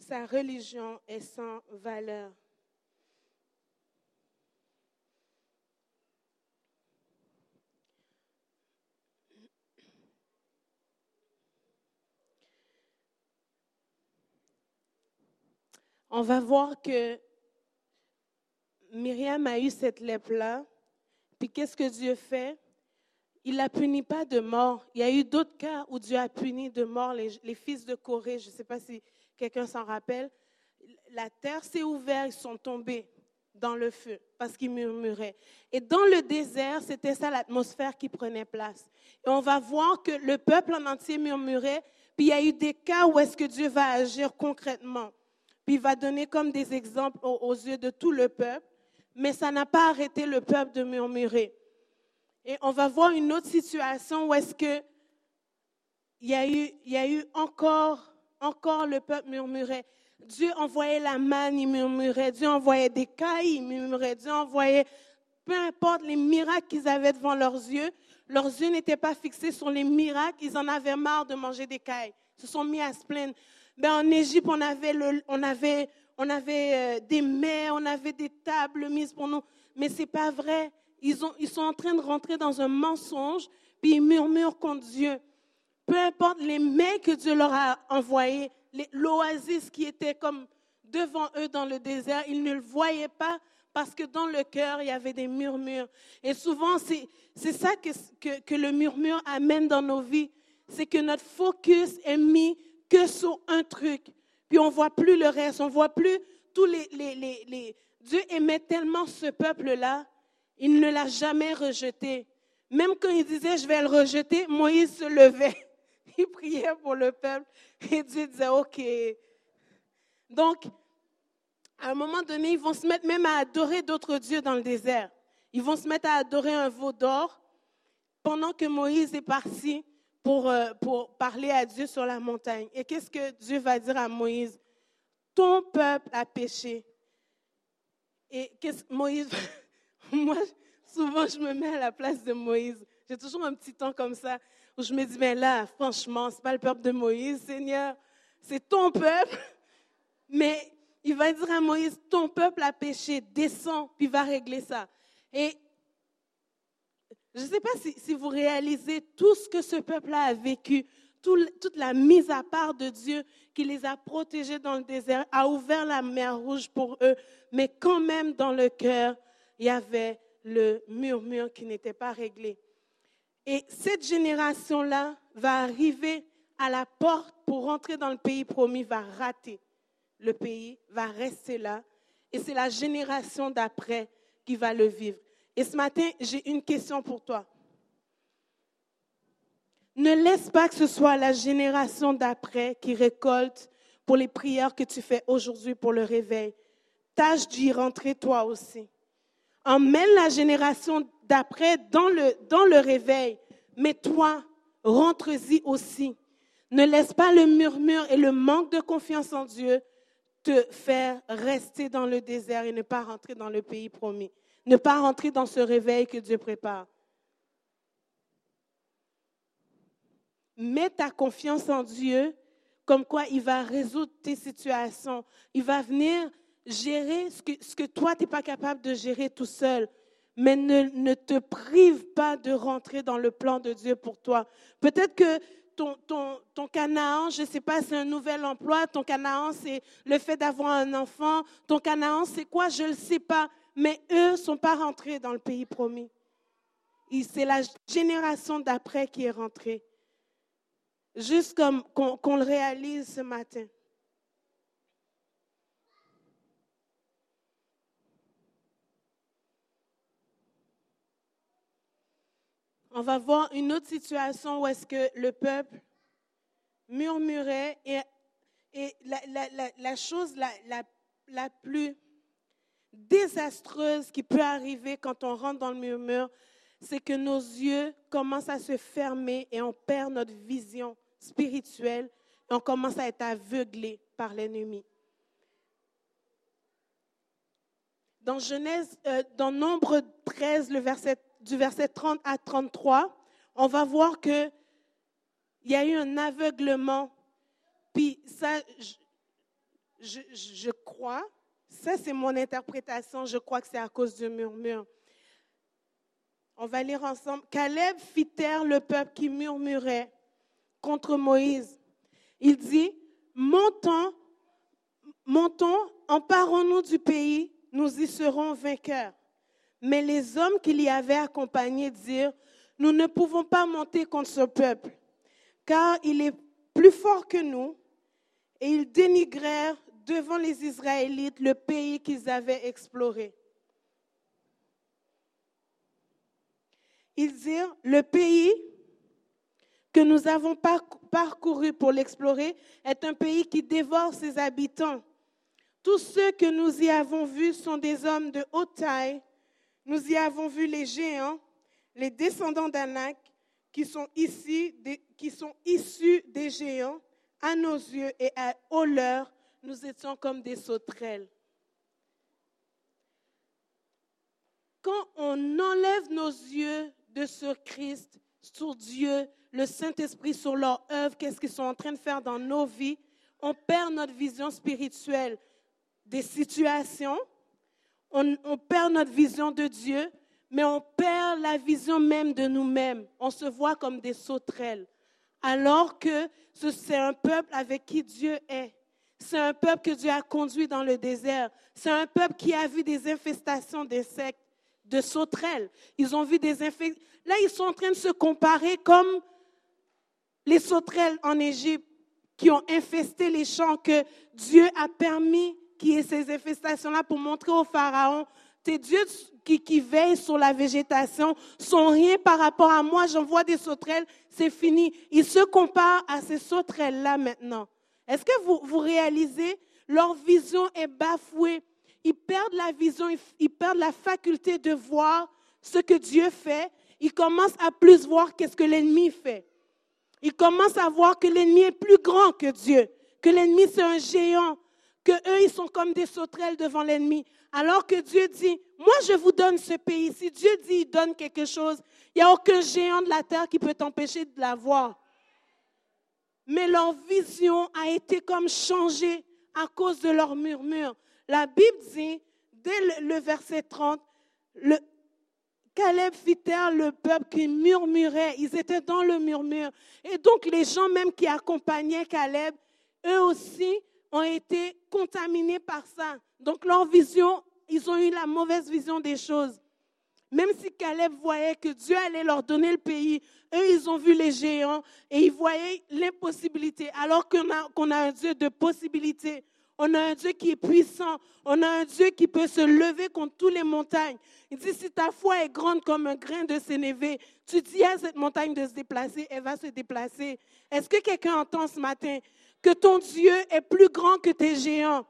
Sa religion est sans valeur. On va voir que Myriam a eu cette lèpre-là. Puis qu'est-ce que Dieu fait? Il la punit pas de mort. Il y a eu d'autres cas où Dieu a puni de mort les, fils de Corée. Je ne sais pas si quelqu'un s'en rappelle. La terre s'est ouverte, ils sont tombés dans le feu parce qu'ils murmuraient. Et dans le désert, c'était ça l'atmosphère qui prenait place. Et on va voir que le peuple en entier murmurait. Puis il y a eu des cas où est-ce que Dieu va agir concrètement. Il va donner comme des exemples aux, yeux de tout le peuple, mais ça n'a pas arrêté le peuple de murmurer. Et on va voir une autre situation où est-ce que il y a eu, il y a eu encore, encore le peuple murmurait. Dieu envoyait la manne, il murmurait. Dieu envoyait des cailles, il murmurait. Dieu envoyait, peu importe les miracles qu'ils avaient devant leurs yeux, leurs yeux n'étaient pas fixés sur les miracles, ils en avaient marre de manger des cailles. Ils se sont mis à se plaindre. Ben, en Égypte, on avait, on avait, on avait euh, des mets, on avait des tables mises pour nous. Mais ce n'est pas vrai. Ils, ont, ils sont en train de rentrer dans un mensonge, puis ils murmurent contre Dieu. Peu importe les mets que Dieu leur a envoyés, l'oasis qui était comme devant eux dans le désert, ils ne le voyaient pas parce que dans le cœur, il y avait des murmures. Et souvent, c'est ça que, que, que le murmure amène dans nos vies. C'est que notre focus est mis que sur un truc. Puis on voit plus le reste, on voit plus tous les, les, les, les... Dieu aimait tellement ce peuple-là, il ne l'a jamais rejeté. Même quand il disait je vais le rejeter, Moïse se levait. Il priait pour le peuple et Dieu disait OK. Donc, à un moment donné, ils vont se mettre même à adorer d'autres dieux dans le désert. Ils vont se mettre à adorer un veau d'or pendant que Moïse est parti pour, euh, pour parler à Dieu sur la montagne. Et qu'est-ce que Dieu va dire à Moïse? Ton peuple a péché. Et qu'est-ce Moïse, moi, souvent, je me mets à la place de Moïse. J'ai toujours un petit temps comme ça. où je me dis, mais là, franchement, c'est pas le peuple de Moïse, Seigneur, c'est ton peuple. Mais il va dire à Moïse, ton peuple a péché, descends, puis va régler ça. Et je ne sais pas si, vous réalisez tout ce que ce peuple a vécu, toute la mise à part de Dieu qui les a protégés dans le désert, a ouvert la mer rouge pour eux, mais quand même dans le cœur, il y avait le murmure qui n'était pas réglé. Et cette génération-là va arriver à la porte pour rentrer dans le pays promis, va rater le pays, va rester là. Et c'est la génération d'après qui va le vivre. Et ce matin, j'ai une question pour toi. Ne laisse pas que ce soit la génération d'après qui récolte pour les prières que tu fais aujourd'hui pour le réveil. Tâche d'y rentrer toi aussi. Emmène la génération d'après dans le, réveil, mais toi, rentre-y aussi. Ne laisse pas le murmure et le manque de confiance en Dieu te faire rester dans le désert et ne pas rentrer dans le pays promis. Ne pas rentrer dans ce réveil que Dieu prépare. Mets ta confiance en Dieu, comme quoi il va résoudre tes situations. Il va venir gérer ce que, ce que toi, tu n'es pas capable de gérer tout seul. Mais ne, ne, te prive pas de rentrer dans le plan de Dieu pour toi. Peut-être que ton, ton, ton Canaan, je ne sais pas, c'est un nouvel emploi. Ton Canaan, c'est le fait d'avoir un enfant. Ton Canaan, c'est quoi? Je ne le sais pas. Mais eux ne sont pas rentrés dans le pays promis. C'est la génération d'après qui est rentrée. Juste comme qu'on le réalise ce matin. on va voir une autre situation où est-ce que le peuple murmurait et, la, chose la, plus désastreuse qui peut arriver quand on rentre dans le murmure, c'est que nos yeux commencent à se fermer et on perd notre vision spirituelle et on commence à être aveuglé par l'ennemi. Dans Genèse, euh, dans Nombre 13, le verset du verset 30 à 33, on va voir que il y a eu un aveuglement. Puis ça, je, je crois, ça c'est mon interprétation, je crois que c'est à cause du murmure. On va lire ensemble. Caleb fit taire le peuple qui murmurait contre Moïse. Il dit, montons, montons, emparons-nous du pays, nous y serons vainqueurs. Mais les hommes qui l'y avaient accompagné dirent, nous ne pouvons pas monter contre ce peuple, car il est plus fort que nous. Et ils dénigrèrent devant les Israélites le pays qu'ils avaient exploré. Ils dirent, le pays que nous avons parcouru pour l'explorer est un pays qui dévore ses habitants. Tous ceux que nous y avons vus sont des hommes de haute taille nous y avons vu les géants, les descendants d'Anak, qui sont issus des géants. À nos yeux et à au leur, nous étions comme des sauterelles. Quand on enlève nos yeux de ce Christ, sur Dieu, le Saint-Esprit, sur leur œuvre, qu'est-ce qu'ils sont en train de faire dans nos vies, on perd notre vision spirituelle des situations, on, perd notre vision de Dieu, mais on perd la vision même de nous-mêmes. On se voit comme des sauterelles. Alors que c'est un peuple avec qui Dieu est. C'est un peuple que Dieu a conduit dans le désert. C'est un peuple qui a vu des infestations d'insectes, de sauterelles. Ils ont vu des infestations. Là, ils sont en train de se comparer comme les sauterelles en Égypte qui ont infesté les champs que Dieu a permis qui est ces infestations-là pour montrer au Pharaon, tes dieux qui, qui veillent sur la végétation sont rien par rapport à moi. J'envoie des sauterelles, c'est fini. Ils se comparent à ces sauterelles-là maintenant. Est-ce que vous, vous réalisez, leur vision est bafouée. Ils perdent la vision, ils perdent la faculté de voir ce que Dieu fait. Ils commencent à plus voir qu'est-ce que l'ennemi fait. Ils commencent à voir que l'ennemi est plus grand que Dieu, que l'ennemi c'est un géant, que eux, ils sont comme des sauterelles devant l'ennemi. Alors que Dieu dit, moi, je vous donne ce pays. Si Dieu dit, il donne quelque chose, il n'y a aucun géant de la terre qui peut t'empêcher de l'avoir. Mais leur vision a été comme changée à cause de leur murmure. La Bible dit, dès le, verset 30, le, Caleb fit taire le peuple qui murmurait. Ils étaient dans le murmure. Et donc les gens même qui accompagnaient Caleb, eux aussi ont été contaminés par ça. Donc leur vision, ils ont eu la mauvaise vision des choses. Même si Caleb voyait que Dieu allait leur donner le pays, eux, ils ont vu les géants et ils voyaient l'impossibilité. Alors qu'on a, qu'on a un Dieu de possibilités. On a un Dieu qui est puissant. On a un Dieu qui peut se lever contre toutes les montagnes. Il dit, si ta foi est grande comme un grain de sénévé, tu dis à cette montagne de se déplacer, elle va se déplacer. Est-ce que quelqu'un entend ce matin que ton Dieu est plus grand que tes géants?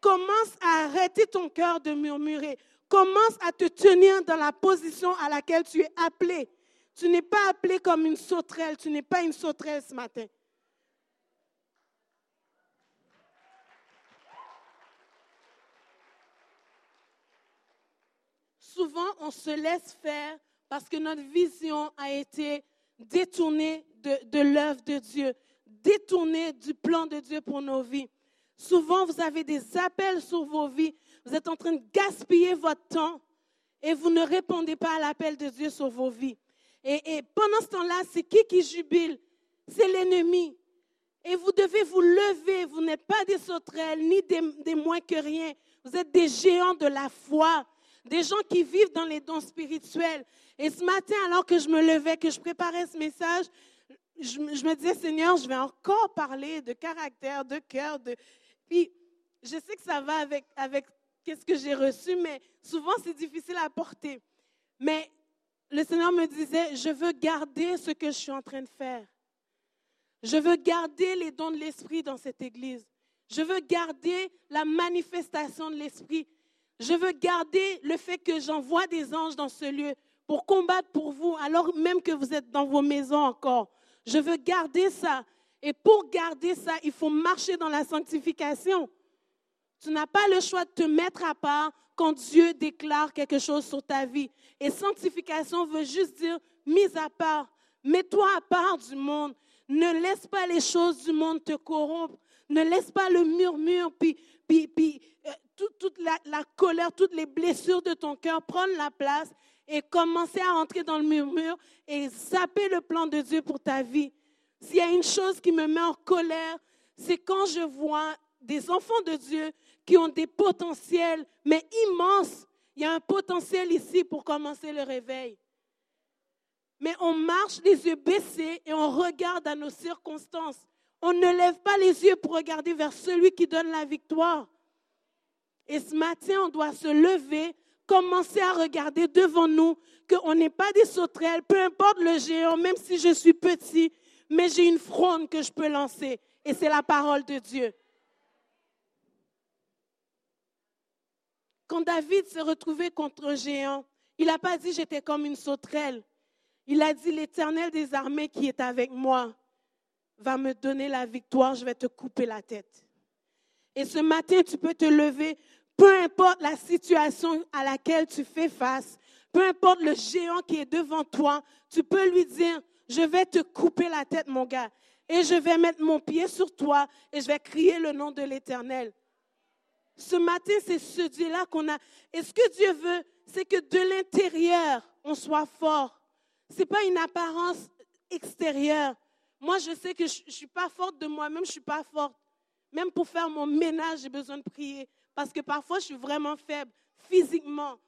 Commence à arrêter ton cœur de murmurer. Commence à te tenir dans la position à laquelle tu es appelé. Tu n'es pas appelé comme une sauterelle. Tu n'es pas une sauterelle ce matin. souvent, on se laisse faire parce que notre vision a été détournée de, l'œuvre de Dieu, détournée du plan de Dieu pour nos vies. Souvent, vous avez des appels sur vos vies. Vous êtes en train de gaspiller votre temps et vous ne répondez pas à l'appel de Dieu sur vos vies. Et, pendant ce temps-là, c'est qui qui jubile? C'est l'ennemi. Et vous devez vous lever. Vous n'êtes pas des sauterelles ni des moins que rien. Vous êtes des géants de la foi des gens qui vivent dans les dons spirituels. Et ce matin, alors que je me levais, que je préparais ce message, je, me disais, Seigneur, je vais encore parler de caractère, de cœur, de... Puis, je sais que ça va avec, avec qu'est-ce que j'ai reçu, mais souvent, c'est difficile à porter. Mais le Seigneur me disait, je veux garder ce que je suis en train de faire. Je veux garder les dons de l'Esprit dans cette Église. Je veux garder la manifestation de l'Esprit. Je veux garder le fait que j'envoie des anges dans ce lieu pour combattre pour vous, alors même que vous êtes dans vos maisons encore. Je veux garder ça. Et pour garder ça, il faut marcher dans la sanctification. Tu n'as pas le choix de te mettre à part quand Dieu déclare quelque chose sur ta vie. Et sanctification veut juste dire mise à part. Mets-toi à part du monde. Ne laisse pas les choses du monde te corrompre. Ne laisse pas le murmure, puis, puis, puis euh, toute, la, la, colère, toutes les blessures de ton cœur prendre la place et commencer à entrer dans le murmure et saper le plan de Dieu pour ta vie. S'il y a une chose qui me met en colère, c'est quand je vois des enfants de Dieu qui ont des potentiels, mais immenses. Il y a un potentiel ici pour commencer le réveil. Mais on marche les yeux baissés et on regarde à nos circonstances. On ne lève pas les yeux pour regarder vers celui qui donne la victoire. Et ce matin, on doit se lever, commencer à regarder devant nous qu'on n'est pas des sauterelles, peu importe le géant, même si je suis petit, mais j'ai une fronde que je peux lancer. Et c'est la parole de Dieu. Quand David s'est retrouvé contre un géant, il n'a pas dit j'étais comme une sauterelle. Il a dit l'Éternel des armées qui est avec moi va me donner la victoire, je vais te couper la tête. Et ce matin, tu peux te lever, peu importe la situation à laquelle tu fais face, peu importe le géant qui est devant toi, tu peux lui dire, je vais te couper la tête, mon gars, et je vais mettre mon pied sur toi et je vais crier le nom de l'Éternel. Ce matin, c'est ce Dieu-là qu'on a. Et ce que Dieu veut, c'est que de l'intérieur, on soit fort. Ce n'est pas une apparence extérieure. Moi, je sais que je ne suis pas forte de moi-même, je ne suis pas forte. Même pour faire mon ménage, j'ai besoin de prier. Parce que parfois, je suis vraiment faible physiquement.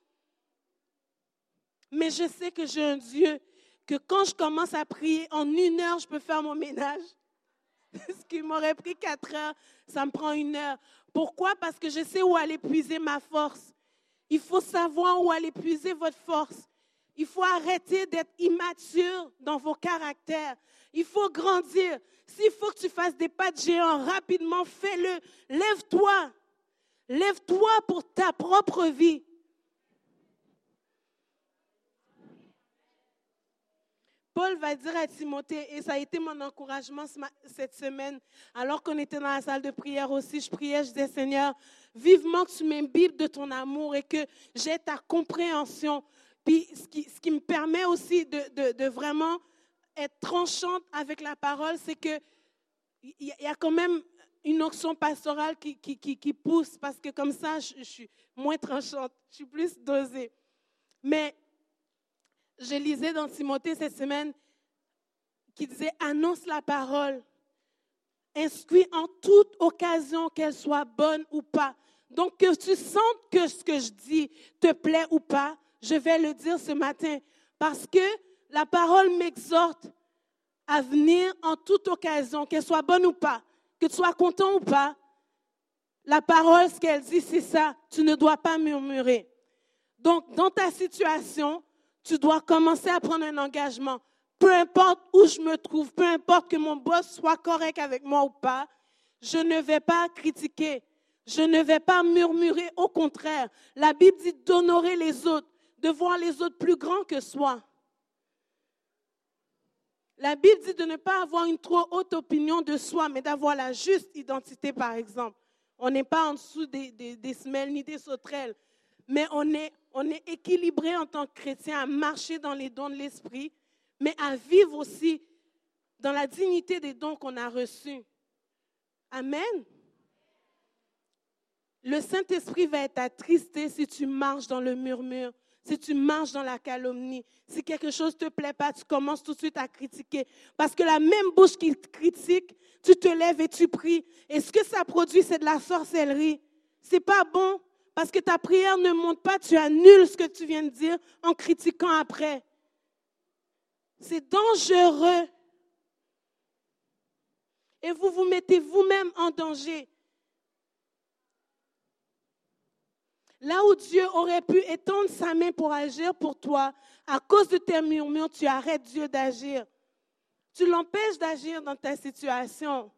Mais je sais que j'ai un Dieu que quand je commence à prier, en une heure, je peux faire mon ménage. Ce qui m'aurait pris quatre heures, ça me prend une heure. Pourquoi? Parce que je sais où aller puiser ma force. Il faut savoir où aller puiser votre force. Il faut arrêter d'être immature dans vos caractères. Il faut grandir. S'il faut que tu fasses des pas de géant rapidement, fais-le. Lève-toi. Lève-toi pour ta propre vie. Paul va dire à Timothée, et ça a été mon encouragement cette semaine, alors qu'on était dans la salle de prière aussi, je priais, je disais, Seigneur, vivement que tu m'imbibes de ton amour et que j'ai ta compréhension. Puis ce qui, me permet aussi de, vraiment être tranchante avec la parole, c'est que il y, a quand même une onction pastorale qui, pousse, parce que comme ça, je, je suis moins tranchante, je suis plus dosée. Mais je lisais dans Timothée cette semaine qui disait annonce la parole, inscris en toute occasion qu'elle soit bonne ou pas. Donc que tu sentes que ce que je dis te plaît ou pas, je vais le dire ce matin parce que la parole m'exhorte à venir en toute occasion, qu'elle soit bonne ou pas, que tu sois content ou pas. La parole, ce qu'elle dit, c'est ça. Tu ne dois pas murmurer. Donc, dans ta situation, tu dois commencer à prendre un engagement. Peu importe où je me trouve, peu importe que mon boss soit correct avec moi ou pas, je ne vais pas critiquer, je ne vais pas murmurer. Au contraire, la Bible dit d'honorer les autres, de voir les autres plus grands que soi. La Bible dit de ne pas avoir une trop haute opinion de soi, mais d'avoir la juste identité, par exemple. On n'est pas en dessous des, semelles ni des sauterelles, mais on est on est équilibré en tant que chrétien à marcher dans les dons de l'Esprit, mais à vivre aussi dans la dignité des dons qu'on a reçus. Amen. Le Saint-Esprit va être attristé si tu marches dans le murmure, si tu marches dans la calomnie. Si quelque chose ne te plaît pas, tu commences tout de suite à critiquer. Parce que la même bouche qui critique, tu te lèves et tu pries. Et ce que ça produit, c'est de la sorcellerie. C'est pas bon. Parce que ta prière ne monte pas, tu annules ce que tu viens de dire en critiquant après. C'est dangereux. Et vous vous mettez vous-même en danger. Là où Dieu aurait pu étendre sa main pour agir pour toi, à cause de tes murmures, tu arrêtes Dieu d'agir. Tu l'empêches d'agir dans ta situation.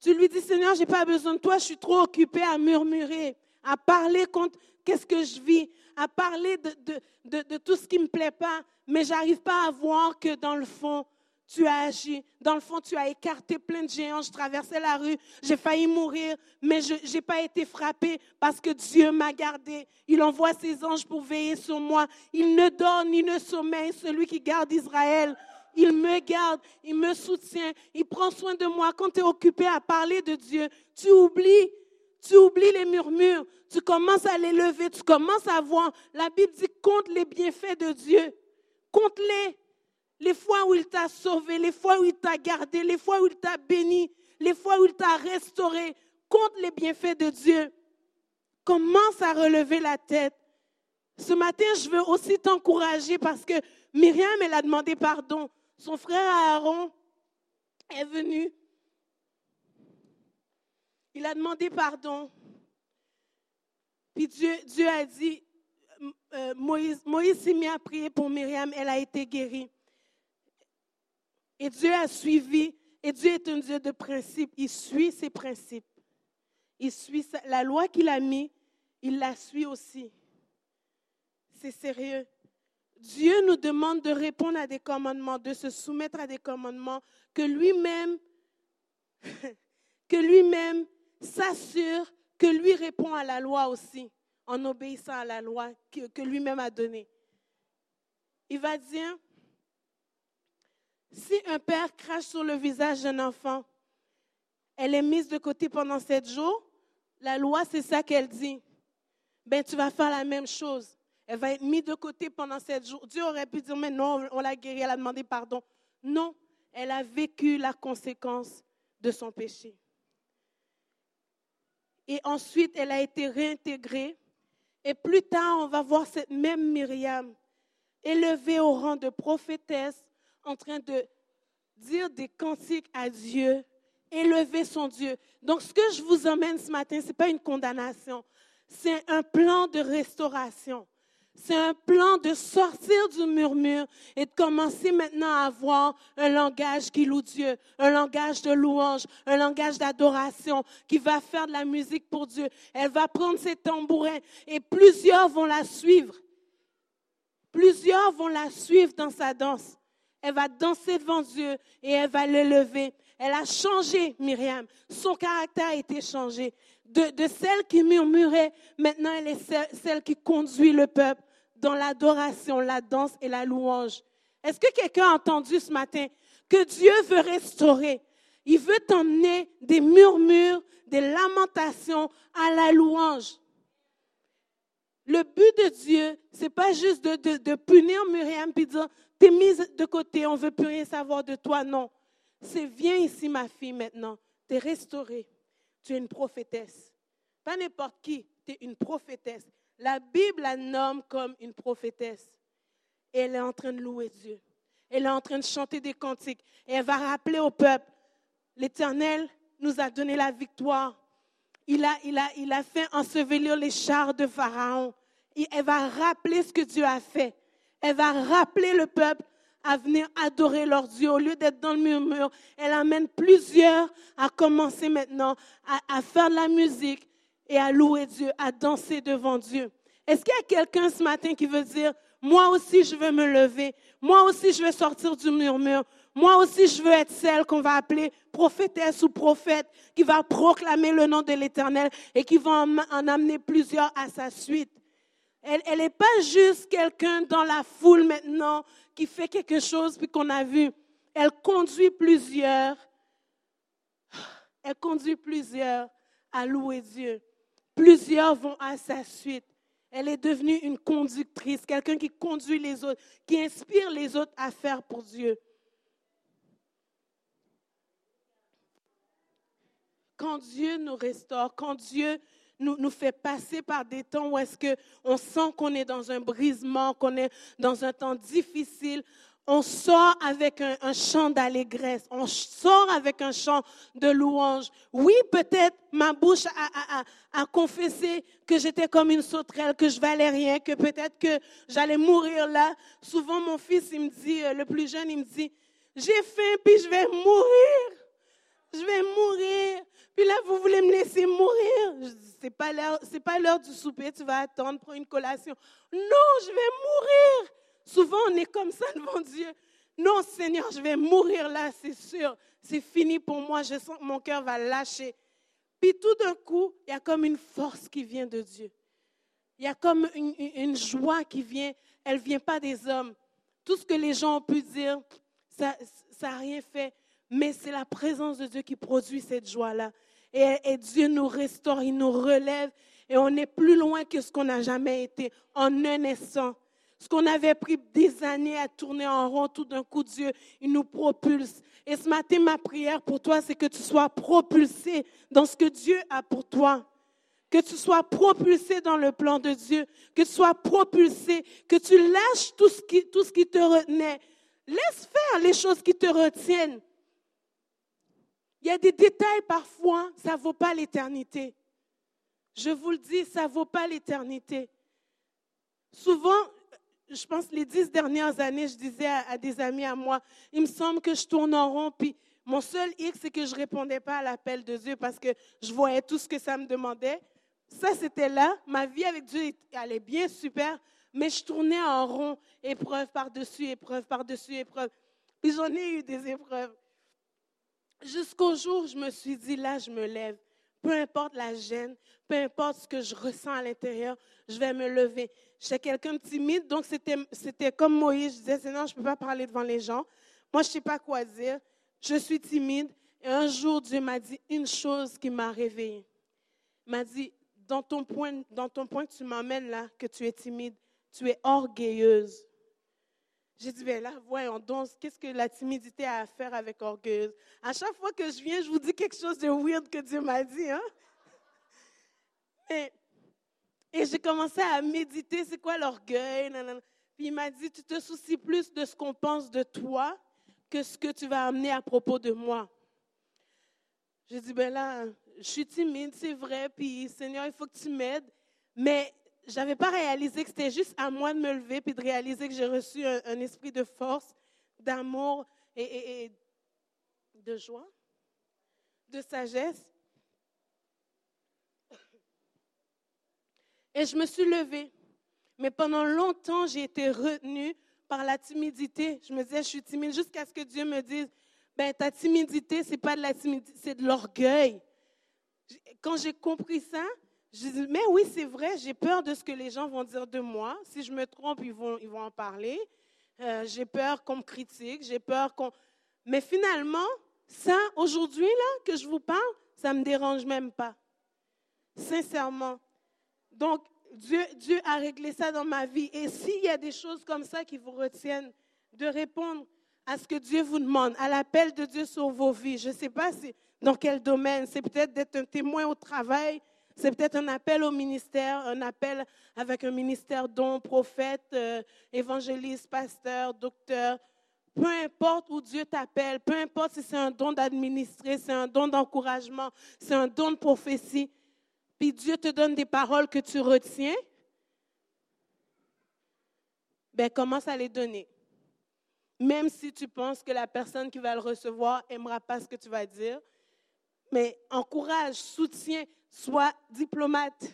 Tu lui dis, Seigneur, je n'ai pas besoin de toi, je suis trop occupé à murmurer à parler contre qu'est-ce que je vis, à parler de, de, de, tout ce qui ne me plaît pas, mais j'arrive pas à voir que dans le fond, tu as agi. Dans le fond, tu as écarté plein de géants. Je traversais la rue, j'ai failli mourir, mais je n'ai pas été frappé parce que Dieu m'a gardé. Il envoie ses anges pour veiller sur moi. Il ne dort ni ne sommeille, celui qui garde Israël. Il me garde, il me soutient, il prend soin de moi. Quand tu es occupé à parler de Dieu, tu oublies tu oublies les murmures, tu commences à les lever, tu commences à voir. La Bible dit compte les bienfaits de Dieu. Compte-les. Les fois où il t'a sauvé, les fois où il t'a gardé, les fois où il t'a béni, les fois où il t'a restauré. Compte les bienfaits de Dieu. Commence à relever la tête. Ce matin, je veux aussi t'encourager parce que Myriam, elle a demandé pardon. Son frère Aaron est venu il a demandé pardon. Puis Dieu, a dit, euh, Moïse, s'est mis à prier pour Myriam, elle a été guérie. Et Dieu a suivi, et Dieu est un Dieu de principe, il suit ses principes. Il suit la loi qu'il a mise, il la suit aussi. C'est sérieux. Dieu nous demande de répondre à des commandements, de se soumettre à des commandements que lui-même, que lui-même s'assure que lui répond à la loi aussi, en obéissant à la loi que, lui-même a donnée. Il va dire, si un père crache sur le visage d'un enfant, elle est mise de côté pendant sept jours, la loi, c'est ça qu'elle dit. Ben, tu vas faire la même chose. Elle va être mise de côté pendant sept jours. Dieu aurait pu dire, mais non, on l'a guérie, elle a demandé pardon. Non, elle a vécu la conséquence de son péché. Et ensuite, elle a été réintégrée. Et plus tard, on va voir cette même Myriam élevée au rang de prophétesse, en train de dire des cantiques à Dieu, élever son Dieu. Donc, ce que je vous emmène ce matin, ce n'est pas une condamnation, c'est un plan de restauration. C'est un plan de sortir du murmure et de commencer maintenant à avoir un langage qui loue Dieu, un langage de louange, un langage d'adoration qui va faire de la musique pour Dieu. Elle va prendre ses tambourins et plusieurs vont la suivre. Plusieurs vont la suivre dans sa danse. Elle va danser devant Dieu et elle va le lever. Elle a changé, Myriam. Son caractère a été changé. De celle qui murmurait, maintenant elle est celle, qui conduit le peuple dans l'adoration, la danse et la louange. Est-ce que quelqu'un a entendu ce matin que Dieu veut restaurer? Il veut t'emmener des murmures, des lamentations à la louange. Le but de Dieu, c'est pas juste de, punir Myriam et dire, t'es mise de côté, on veut plus rien savoir de toi. Non. C'est viens ici, ma fille, maintenant. Tu es restaurée. Tu es une prophétesse. Pas n'importe qui, tu es une prophétesse. La Bible la nomme comme une prophétesse. Et elle est en train de louer Dieu. Elle est en train de chanter des cantiques. Et elle va rappeler au peuple, l'Éternel nous a donné la victoire. Il a, fait ensevelir les chars de Pharaon. Et elle va rappeler ce que Dieu a fait. Elle va rappeler le peuple à venir adorer leur Dieu. Au lieu d'être dans le murmure, elle amène plusieurs à commencer maintenant à, faire de la musique et à louer Dieu, à danser devant Dieu. Est-ce qu'il y a quelqu'un ce matin qui veut dire, moi aussi je veux me lever, moi aussi je veux sortir du murmure, moi aussi je veux être celle qu'on va appeler prophétesse ou prophète, qui va proclamer le nom de l'Éternel et qui va en, amener plusieurs à sa suite? Elle n'est pas juste quelqu'un dans la foule maintenant qui fait quelque chose puis qu'on a vu. Elle conduit plusieurs. Elle conduit plusieurs à louer Dieu. Plusieurs vont à sa suite. Elle est devenue une conductrice, quelqu'un qui conduit les autres, qui inspire les autres à faire pour Dieu. Quand Dieu nous restaure, quand Dieu nous, fait passer par des temps où est-ce qu'on sent qu'on est dans un brisement, qu'on est dans un temps difficile. On sort avec un, chant d'allégresse, on sort avec un chant de louange. Oui, peut-être ma bouche a, confessé que j'étais comme une sauterelle, que je valais rien, que peut-être que j'allais mourir là. Souvent, mon fils, il me dit, euh, le plus jeune, il me dit, j'ai faim, puis je vais mourir. Je vais mourir. Puis là, vous voulez me laisser mourir. C'est pas l'heure, c'est pas l'heure du souper. Tu vas attendre pour une collation. Non, je vais mourir. Souvent, on est comme ça devant Dieu. Non, Seigneur, je vais mourir là, c'est sûr. C'est fini pour moi. Je sens que mon cœur va lâcher. Puis tout d'un coup, il y a comme une force qui vient de Dieu. Il y a comme une, joie qui vient. Elle ne vient pas des hommes. Tout ce que les gens ont pu dire, ça n'a rien fait. Mais c'est la présence de Dieu qui produit cette joie-là. Et, Dieu nous restaure, il nous relève et on est plus loin que ce qu'on n'a jamais été en un instant. Ce qu'on avait pris des années à tourner en rond, tout d'un coup, Dieu, il nous propulse. Et ce matin, ma prière pour toi, c'est que tu sois propulsé dans ce que Dieu a pour toi. Que tu sois propulsé dans le plan de Dieu. Que tu sois propulsé. Que tu lâches tout ce qui, tout ce qui te retenait. Laisse faire les choses qui te retiennent. Il y a des détails parfois, ça ne vaut pas l'éternité. Je vous le dis, ça ne vaut pas l'éternité. Souvent, je pense les dix dernières années, je disais à, des amis à moi, il me semble que je tourne en rond, puis mon seul X, c'est que je ne répondais pas à l'appel de Dieu parce que je voyais tout ce que ça me demandait. Ça, c'était là. Ma vie avec Dieu allait bien, super, mais je tournais en rond, épreuve par-dessus, épreuve par-dessus, épreuve. Puis j'en ai eu des épreuves. Jusqu'au jour où je me suis dit, là, je me lève. Peu importe la gêne, peu importe ce que je ressens à l'intérieur, je vais me lever. J'étais quelqu'un de timide, donc c'était comme Moïse. Je disais, non, je ne peux pas parler devant les gens. Moi, je ne sais pas quoi dire. Je suis timide. Et un jour, Dieu m'a dit une chose qui m'a réveillée. Il m'a dit, dans ton point, dans ton point tu m'emmènes là, que tu es timide, tu es orgueilleuse. J'ai dit, ben là, voyons donc, qu'est-ce que la timidité a à faire avec orgueilleuse? À chaque fois que je viens, je vous dis quelque chose de weird que Dieu m'a dit. Hein? Et, j'ai commencé à méditer, c'est quoi l'orgueil? Puis il m'a dit, tu te soucies plus de ce qu'on pense de toi que ce que tu vas amener à propos de moi. J'ai dit, ben là, je suis timide, c'est vrai, puis Seigneur, il faut que tu m'aides. Mais j'avais pas réalisé que c'était juste à moi de me lever puis de réaliser que j'ai reçu un, esprit de force, d'amour et, de joie, de sagesse. Et je me suis levée. Mais pendant longtemps, j'ai été retenue par la timidité. Je me disais, je suis timide jusqu'à ce que Dieu me dise, ben ta timidité, c'est pas de la timidité, c'est de l'orgueil. Quand j'ai compris ça, je dis, mais oui, c'est vrai, j'ai peur de ce que les gens vont dire de moi. Si je me trompe, ils vont, ils vont en parler. Euh, j'ai peur qu'on me critique, j'ai peur qu'on... Mais finalement, ça, aujourd'hui, là, que je vous parle, ça ne me dérange même pas. Sincèrement. Donc, Dieu, a réglé ça dans ma vie. Et s'il y a des choses comme ça qui vous retiennent de répondre à ce que Dieu vous demande, à l'appel de Dieu sur vos vies, je ne sais pas si, dans quel domaine, c'est peut-être d'être un témoin au travail, c'est peut-être un appel au ministère, un appel avec un ministère don, prophète, euh, évangéliste, pasteur, docteur. Peu importe où Dieu t'appelle, peu importe si c'est un don d'administrer, c'est un don d'encouragement, c'est un don de prophétie, puis Dieu te donne des paroles que tu retiens, ben commence à les donner. Même si tu penses que la personne qui va le recevoir n'aimera pas ce que tu vas dire, mais encourage, soutiens, sois diplomate.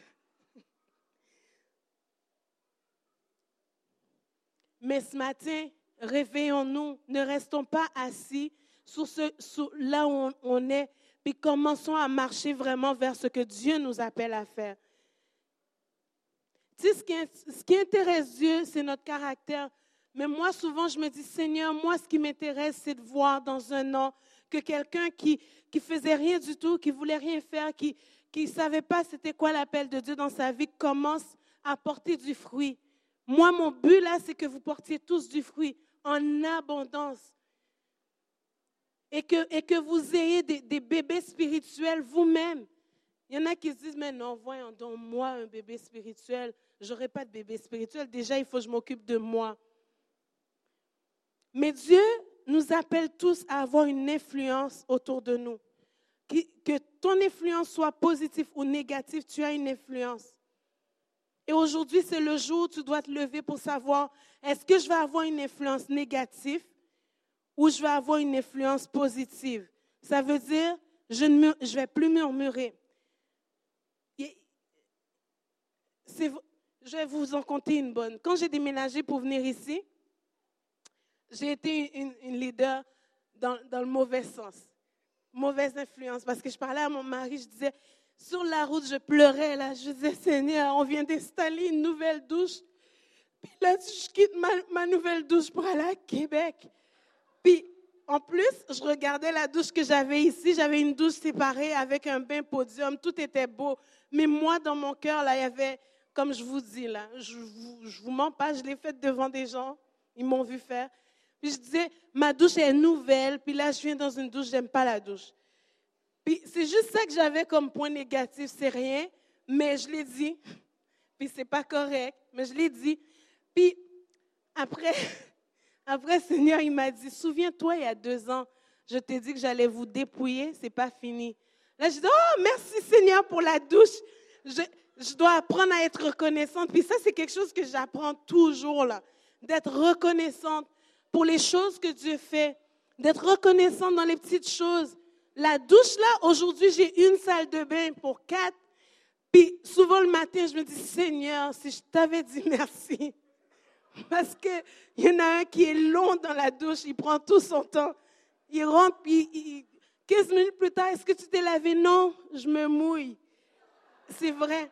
Mais ce matin, réveillons-nous, ne restons pas assis sur ce, là où on, est, puis commençons à marcher vraiment vers ce que Dieu nous appelle à faire. Tu sais, ce qui, ce qui intéresse Dieu, c'est notre caractère. Mais moi, souvent, je me dis, Seigneur, moi, ce qui m'intéresse, c'est de voir dans un an que quelqu'un qui, qui faisait rien du tout, qui voulait rien faire, qui ne savait pas c'était quoi l'appel de Dieu dans sa vie, commence à porter du fruit. Moi, mon but là, c'est que vous portiez tous du fruit en abondance. Et que, vous ayez des, bébés spirituels vous-même. Il y en a qui se disent, mais non, voyons donc, moi, un bébé spirituel, je n'aurai pas de bébé spirituel. Déjà, il faut que je m'occupe de moi. Mais Dieu nous appelle tous à avoir une influence autour de nous. Que, ton influence soit positive ou négative, tu as une influence. Et aujourd'hui, c'est le jour où tu dois te lever pour savoir, est-ce que je vais avoir une influence négative ou je vais avoir une influence positive? Ça veut dire, je ne je vais plus murmurer. je vais vous en compter une bonne. Quand j'ai déménagé pour venir ici, j'ai été une, leader dans, le mauvais sens. Mauvaise influence. Parce que je parlais à mon mari, je disais, sur la route, je pleurais. Là, je disais, Seigneur, on vient d'installer une nouvelle douche. Puis là, je quitte ma, nouvelle douche pour aller à Québec. Puis, en plus, je regardais la douche que j'avais ici. J'avais une douche séparée avec un bain podium. Tout était beau. Mais moi, dans mon cœur, là, il y avait, comme je vous dis, là, je vous, vous mens pas, je l'ai faite devant des gens. Ils m'ont vu faire. Puis je disais, ma douche est nouvelle, puis là, je viens dans une douche, j'aime pas la douche. Puis c'est juste ça que j'avais comme point négatif, c'est rien, mais je l'ai dit. Puis c'est pas correct, mais je l'ai dit. Puis après, après, Seigneur, il m'a dit, souviens-toi, il y a deux ans, je t'ai dit que j'allais vous dépouiller, c'est pas fini. Là, je dis, oh, merci Seigneur pour la douche. Je, je dois apprendre à être reconnaissante. Puis ça, c'est quelque chose que j'apprends toujours, là, d'être reconnaissante pour les choses que Dieu fait, d'être reconnaissant dans les petites choses. La douche, là, aujourd'hui, j'ai une salle de bain pour quatre. Puis souvent le matin, je me dis, Seigneur, si je t'avais dit merci. Parce qu'il y en a un qui est long dans la douche, il prend tout son temps. Il rentre, puis 15 minutes plus tard, est-ce que tu t'es lavé? Non, je me mouille. C'est vrai.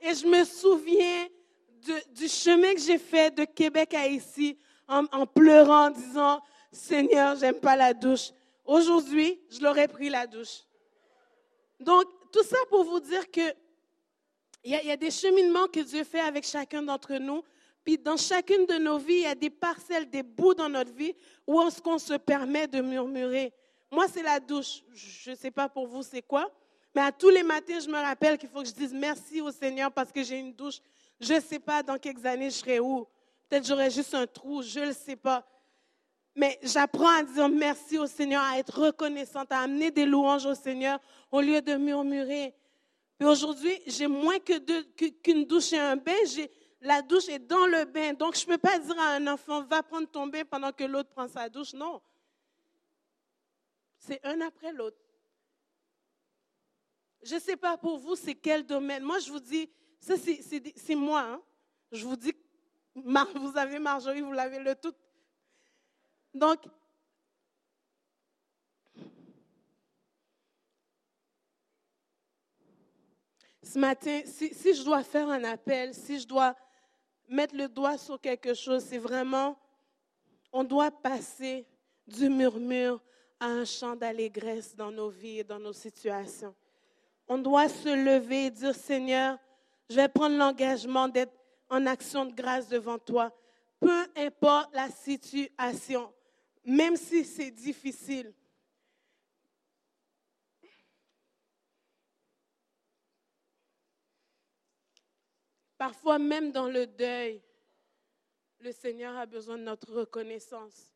Et je me souviens du chemin que j'ai fait de Québec à ici en, pleurant, en disant, Seigneur, j'aime pas la douche. Aujourd'hui, je l'aurais pris la douche. Donc, tout ça pour vous dire que il y, a des cheminements que Dieu fait avec chacun d'entre nous. Puis dans chacune de nos vies, il y a des parcelles, des bouts dans notre vie où est-ce qu'on se permet de murmurer. Moi, c'est la douche. Je ne sais pas pour vous c'est quoi, mais à tous les matins, je me rappelle qu'il faut que je dise merci au Seigneur parce que j'ai une douche. Je ne sais pas dans quelques années je serai où. Peut-être j'aurais juste un trou, je ne le sais pas. Mais j'apprends à dire merci au Seigneur, à être reconnaissante, à amener des louanges au Seigneur au lieu de murmurer. Puis aujourd'hui, j'ai moins qu'une douche et un bain. La douche est dans le bain. Donc, je ne peux pas dire à un enfant, va prendre ton bain pendant que l'autre prend sa douche. Non. C'est un après l'autre. Je ne sais pas pour vous, c'est quel domaine. Moi, je vous dis, ça, c'est moi. Hein. Je vous dis vous avez Marjorie, vous l'avez le tout. Donc, ce matin, si, si, je dois faire un appel, si je dois mettre le doigt sur quelque chose, c'est vraiment, on doit passer du murmure à un chant d'allégresse dans nos vies et dans nos situations. On doit se lever et dire, Seigneur, je vais prendre l'engagement d'être en action de grâce devant toi. Peu importe la situation, même si c'est difficile. Parfois, même dans le deuil, le Seigneur a besoin de notre reconnaissance.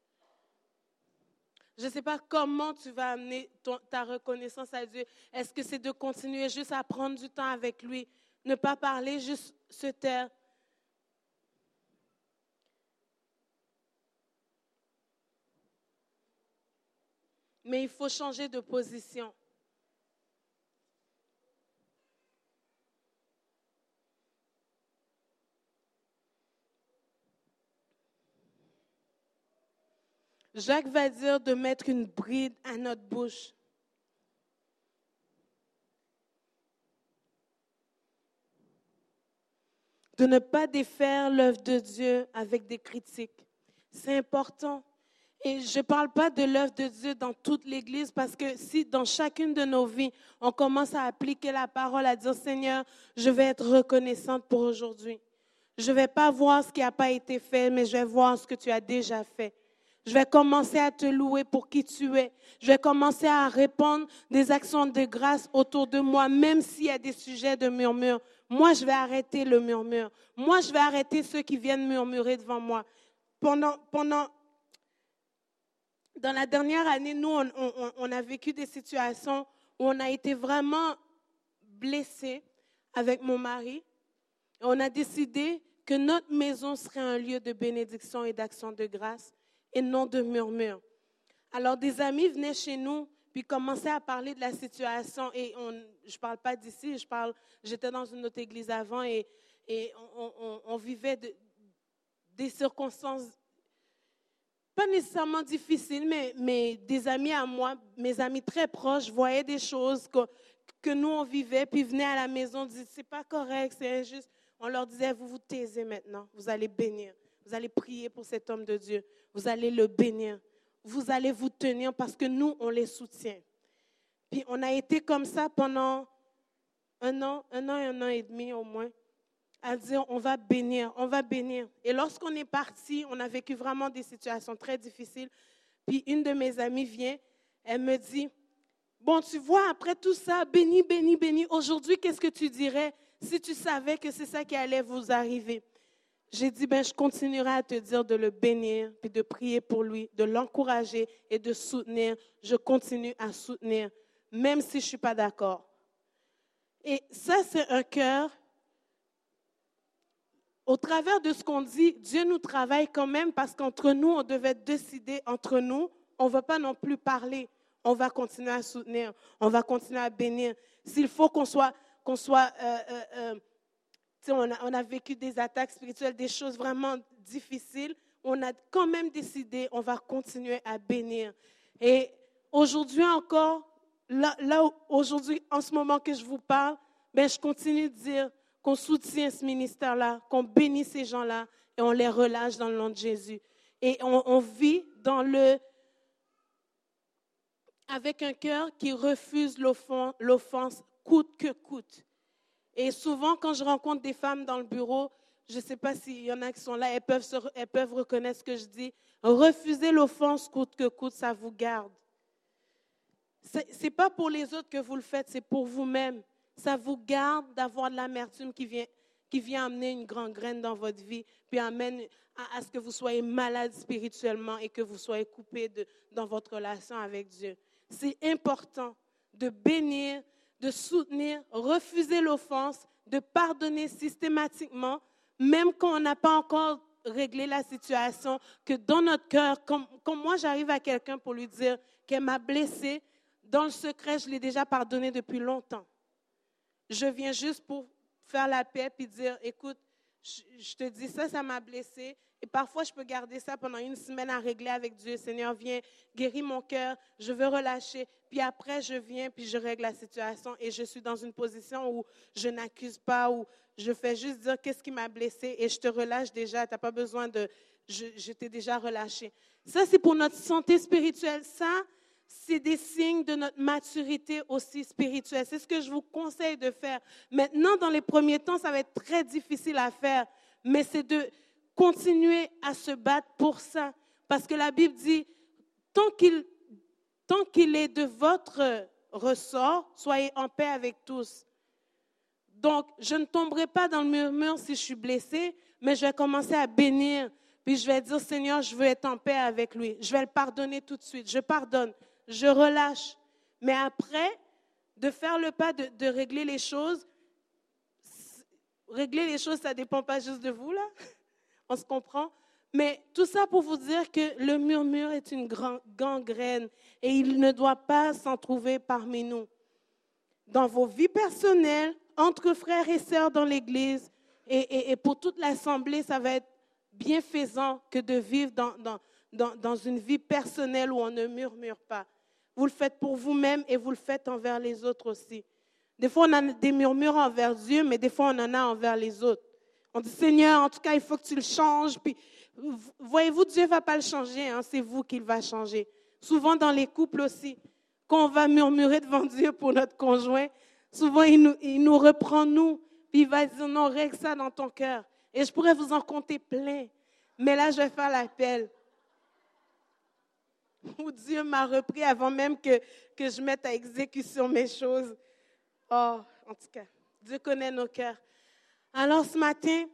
Je ne sais pas comment tu vas amener ta reconnaissance à Dieu. Est-ce que c'est de continuer juste à prendre du temps avec lui, ne pas parler, juste se taire? Mais il faut changer de position. Jacques va dire de mettre une bride à notre bouche. De ne pas défaire l'œuvre de Dieu avec des critiques. C'est important. Et je ne parle pas de l'œuvre de Dieu dans toute l'Église parce que si dans chacune de nos vies, on commence à appliquer la parole, à dire Seigneur, je vais être reconnaissante pour aujourd'hui. Je ne vais pas voir ce qui n'a pas été fait, mais je vais voir ce que tu as déjà fait. Je vais commencer à te louer pour qui tu es. Je vais commencer à répondre des actions de grâce autour de moi, même s'il y a des sujets de murmure. Moi, je vais arrêter le murmure. Moi, je vais arrêter ceux qui viennent murmurer devant moi. Pendant, pendant, dans la dernière année, nous, on, on a vécu des situations où on a été vraiment blessés avec mon mari. On a décidé que notre maison serait un lieu de bénédiction et d'action de grâce et non de murmures. Alors des amis venaient chez nous puis commençaient à parler de la situation et on, je ne parle pas d'ici, je parle, j'étais dans une autre église avant et, et on, vivait des circonstances pas nécessairement difficiles, mais, mais des amis à moi, mes amis très proches, voyaient des choses que, que nous on vivait, puis venaient à la maison, disaient c'est pas correct, c'est injuste. On leur disait vous vous taisez maintenant, vous allez bénir. Vous allez prier pour cet homme de Dieu. Vous allez le bénir. Vous allez vous tenir parce que nous, on les soutient. Puis on a été comme ça pendant un an, un an et un an et demi au moins, à dire on va bénir, on va bénir. Et lorsqu'on est parti, on a vécu vraiment des situations très difficiles. Puis une de mes amies vient, elle me dit, bon, tu vois, après tout ça, béni, béni, béni, aujourd'hui, qu'est-ce que tu dirais si tu savais que c'est ça qui allait vous arriver? J'ai dit, ben, je continuerai à te dire de le bénir, puis de prier pour lui, de l'encourager et de soutenir. Je continue à soutenir, même si je ne suis pas d'accord. Et ça, c'est un cœur. Au travers de ce qu'on dit, Dieu nous travaille quand même parce qu'entre nous, on devait décider entre nous, on ne va pas non plus parler. On va continuer à soutenir, on va continuer à bénir. S'il faut qu'on soit, qu'on soit euh, euh, euh, on a, vécu des attaques spirituelles, des choses vraiment difficiles. On a quand même décidé, on va continuer à bénir. Et aujourd'hui encore, là, aujourd'hui, en ce moment que je vous parle, ben, je continue de dire qu'on soutient ce ministère-là, qu'on bénit ces gens-là et on les relâche dans le nom de Jésus. Et on, vit avec un cœur qui refuse l'offense coûte que coûte. Et souvent, quand je rencontre des femmes dans le bureau, je ne sais pas s'il y en a qui sont là, elles peuvent, elles peuvent reconnaître ce que je dis. Refusez l'offense coûte que coûte, ça vous garde. Ce n'est pas pour les autres que vous le faites, c'est pour vous-même. Ça vous garde d'avoir de l'amertume qui vient, qui vient amener une grande graine dans votre vie, puis amène à, ce que vous soyez malade spirituellement et que vous soyez coupé dans votre relation avec Dieu. C'est important de bénir, de soutenir, refuser l'offense, de pardonner systématiquement, même quand on n'a pas encore réglé la situation, que dans notre cœur, comme, moi j'arrive à quelqu'un pour lui dire qu'elle m'a blessé, dans le secret, je l'ai déjà pardonné depuis longtemps. Je viens juste pour faire la paix puis dire, écoute, je, te dis ça, ça m'a blessé. Et parfois, je peux garder ça pendant une semaine à régler avec Dieu. Seigneur, viens, guéris mon cœur, je veux relâcher. Puis après, je viens, puis je règle la situation et je suis dans une position où je n'accuse pas, où je fais juste dire qu'est-ce qui m'a blessé? Et je te relâche déjà. Tu n'as pas besoin de... Je, je t'ai déjà relâché. Ça, c'est pour notre santé spirituelle. Ça, c'est des signes de notre maturité aussi spirituelle. C'est ce que je vous conseille de faire. Maintenant, dans les premiers temps, ça va être très difficile à faire, mais c'est de continuer à se battre pour ça. Parce que la Bible dit, tant qu'il, tant qu'il est de votre ressort, soyez en paix avec tous. Donc, je ne tomberai pas dans le murmure si je suis blessée, mais je vais commencer à bénir. Puis je vais dire, Seigneur, je veux être en paix avec lui. Je vais le pardonner tout de suite. Je pardonne je relâche. Mais après, de faire le pas de, régler les choses, régler les choses, ça ne dépend pas juste de vous, là. On se comprend? Mais tout ça pour vous dire que le murmure est une gangrène et il ne doit pas s'en trouver parmi nous. Dans vos vies personnelles, entre frères et sœurs dans l'Église et, pour toute l'Assemblée, ça va être bienfaisant que de vivre dans une vie personnelle où on ne murmure pas. Vous le faites pour vous-même et vous le faites envers les autres aussi. Des fois, on a des murmures envers Dieu, mais des fois, on en a envers les autres. On dit, Seigneur, en tout cas, il faut que tu le changes. Puis, voyez-vous, Dieu ne va pas le changer, hein, c'est vous qui le va changer. Souvent dans les couples aussi, quand on va murmurer devant Dieu pour notre conjoint, souvent il nous, reprend nous, puis il va dire, non, règle ça dans ton cœur. Et je pourrais vous en compter plein. Mais là, je vais faire l'appel où Dieu m'a repris avant même que, que je mette à exécution mes choses. Oh, en tout cas, Dieu connaît nos cœurs. Alors ce matin,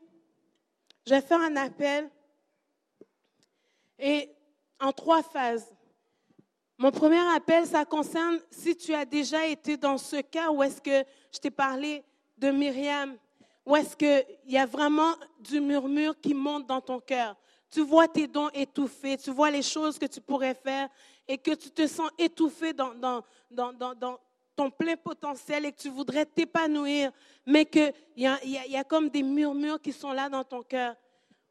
je vais faire un appel et en trois phases. Mon premier appel, ça concerne si tu as déjà été dans ce cas où est-ce que je t'ai parlé de Myriam, où est-ce qu'il y a vraiment du murmure qui monte dans ton cœur. Tu vois tes dons étouffés, tu vois les choses que tu pourrais faire et que tu te sens étouffé dans, dans, dans, dans ton plein potentiel et que tu voudrais t'épanouir, mais qu'il y a, y, a, comme des murmures qui sont là dans ton cœur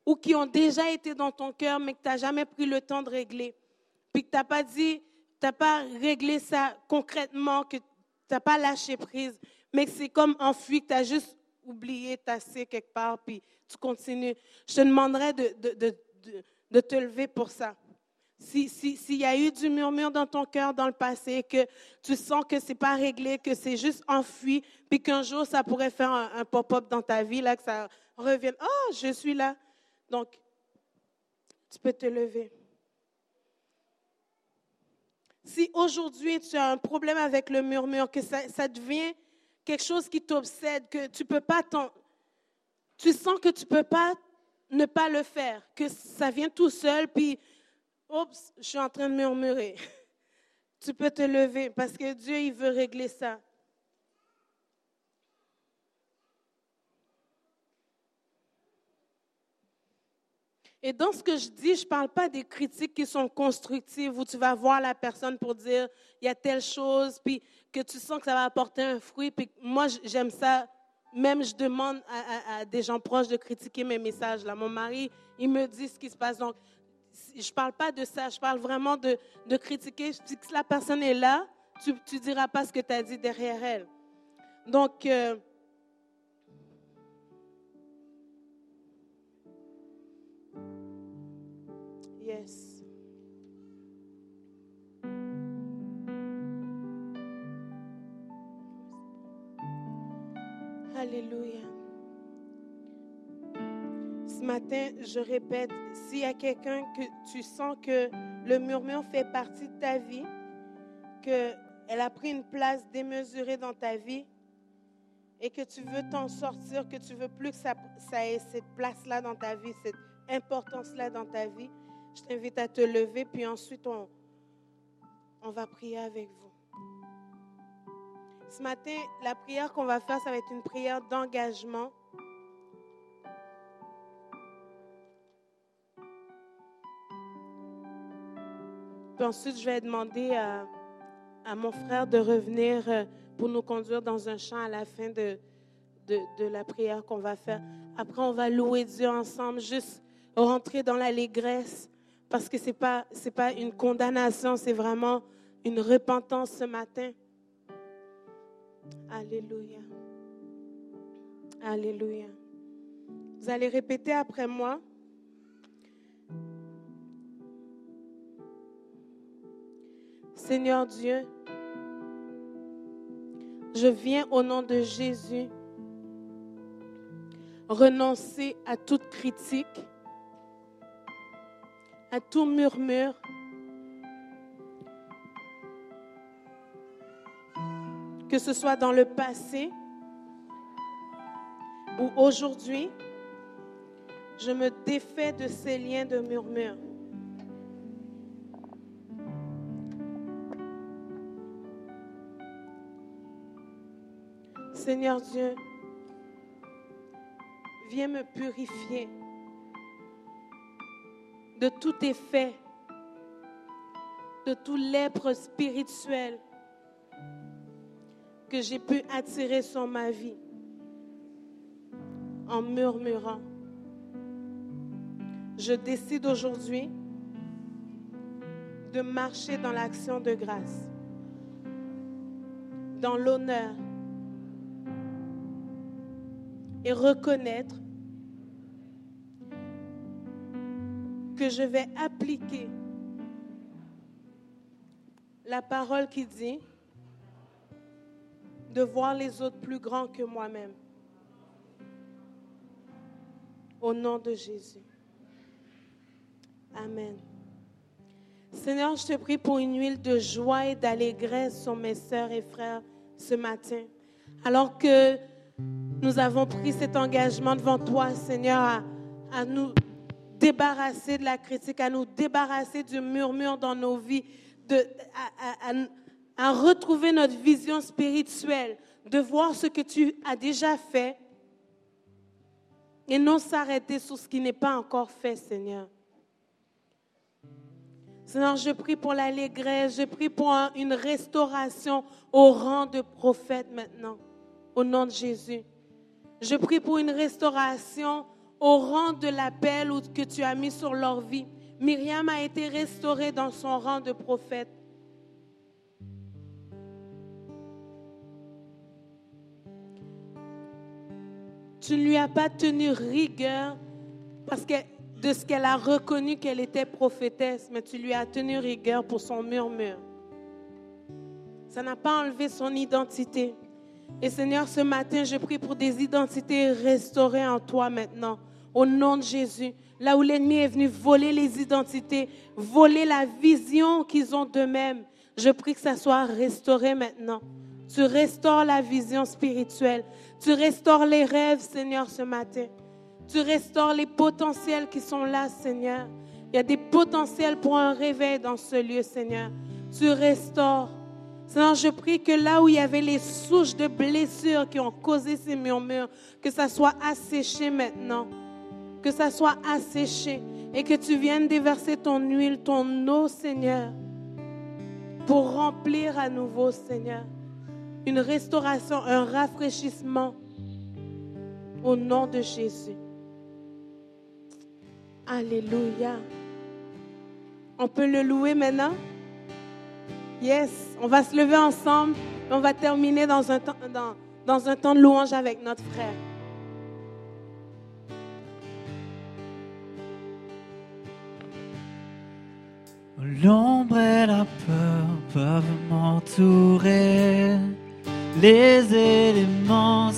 ou qui ont déjà été dans ton cœur, mais que tu n'as jamais pris le temps de régler. Puis que tu n'as pas dit, tu n'as pas réglé ça concrètement, que tu n'as pas lâché prise, mais que c'est comme enfui, que tu as juste oublié, tassé quelque part, puis tu continues. Je te demanderais de, de, de, de te lever pour ça. S'il si, y a eu du murmure dans ton cœur dans le passé, que tu sens que ce n'est pas réglé, que c'est juste enfui, puis qu'un jour ça pourrait faire un, pop-up dans ta vie, là, que ça revienne. Oh, je suis là. Donc, tu peux te lever. Si aujourd'hui tu as un problème avec le murmure, que ça, devient quelque chose qui t'obsède, que tu peux pas tu sens que tu peux pas ne pas le faire, que ça vient tout seul, puis, oups, je suis en train de murmurer. Tu peux te lever parce que Dieu, il veut régler ça. Et dans ce que je dis, je ne parle pas des critiques qui sont constructives, où tu vas voir la personne pour dire, il y a telle chose, puis que tu sens que ça va apporter un fruit. Puis moi, j'aime ça même je demande à, des gens proches de critiquer mes messages. Là. Mon mari, il me dit ce qui se passe. Donc, je ne parle pas de ça, je parle vraiment de, critiquer. Si la personne est là, tu ne diras pas ce que tu as dit derrière elle. Donc, euh, yes. Alléluia. Ce matin, je répète, s'il y a quelqu'un que tu sens que le murmure fait partie de ta vie, qu'elle a pris une place démesurée dans ta vie et que tu veux t'en sortir, que tu veux plus que ça, ça ait cette place-là dans ta vie, cette importance-là dans ta vie, je t'invite à te lever, puis ensuite on, on va prier avec vous. Ce matin, la prière qu'on va faire, ça va être une prière d'engagement. Puis ensuite, je vais demander à, mon frère de revenir euh, pour nous conduire dans un champ à la fin de la prière qu'on va faire. Après, on va louer Dieu ensemble, juste rentrer dans l'allégresse, parce que ce n'est pas, c'est pas une condamnation, c'est vraiment une repentance ce matin. Alléluia. Alléluia. Vous allez répéter après moi. Seigneur Dieu, je viens au nom de Jésus renoncer à toute critique, à tout murmure, que ce soit dans le passé ou aujourd'hui, je me défais de ces liens de murmure. Seigneur Dieu, viens me purifier de tout effet, de tout lèpre spirituel que j'ai pu attirer sur ma vie en murmurant. Je décide aujourd'hui de marcher dans l'action de grâce, dans l'honneur et reconnaître que je vais appliquer la parole qui dit de voir les autres plus grands que moi-même. Au nom de Jésus. Amen. Seigneur, je te prie pour une huile de joie et d'allégresse sur mes sœurs et frères ce matin. Alors que nous avons pris cet engagement devant toi, Seigneur, à, nous débarrasser de la critique, à nous débarrasser du murmure dans nos vies, de, à, retrouver notre vision spirituelle, de voir ce que tu as déjà fait et non s'arrêter sur ce qui n'est pas encore fait, Seigneur. Seigneur, je prie pour l'allégresse, je prie pour une restauration au rang de prophète maintenant, au nom de Jésus. Je prie pour une restauration au rang de l'appel que tu as mis sur leur vie. Myriam a été restaurée dans son rang de prophète. Tu ne lui as pas tenu rigueur parce que de ce qu'elle a reconnu qu'elle était prophétesse, mais tu lui as tenu rigueur pour son murmure. Ça n'a pas enlevé son identité. Et Seigneur, ce matin, je prie pour des identités restaurées en toi maintenant, au nom de Jésus. Là où l'ennemi est venu voler les identités, voler la vision qu'ils ont d'eux-mêmes, je prie que ça soit restauré maintenant. Tu restaures la vision spirituelle. Tu restaures les rêves, Seigneur, ce matin. Tu restaures les potentiels qui sont là, Seigneur. Il y a des potentiels pour un réveil dans ce lieu, Seigneur. Tu restaures. Seigneur, je prie que là où il y avait les souches de blessures qui ont causé ces murmures, que ça soit asséché maintenant. Que ça soit asséché et que tu viennes déverser ton huile, ton eau, Seigneur, pour remplir à nouveau, Seigneur, une restauration, un rafraîchissement au nom de Jésus. Alléluia. On peut le louer maintenant? Yes, on va se lever ensemble et on va terminer dans un temps, dans, dans un temps de louange avec notre frère. L'ombre et la peur peuvent m'entourer, les éléments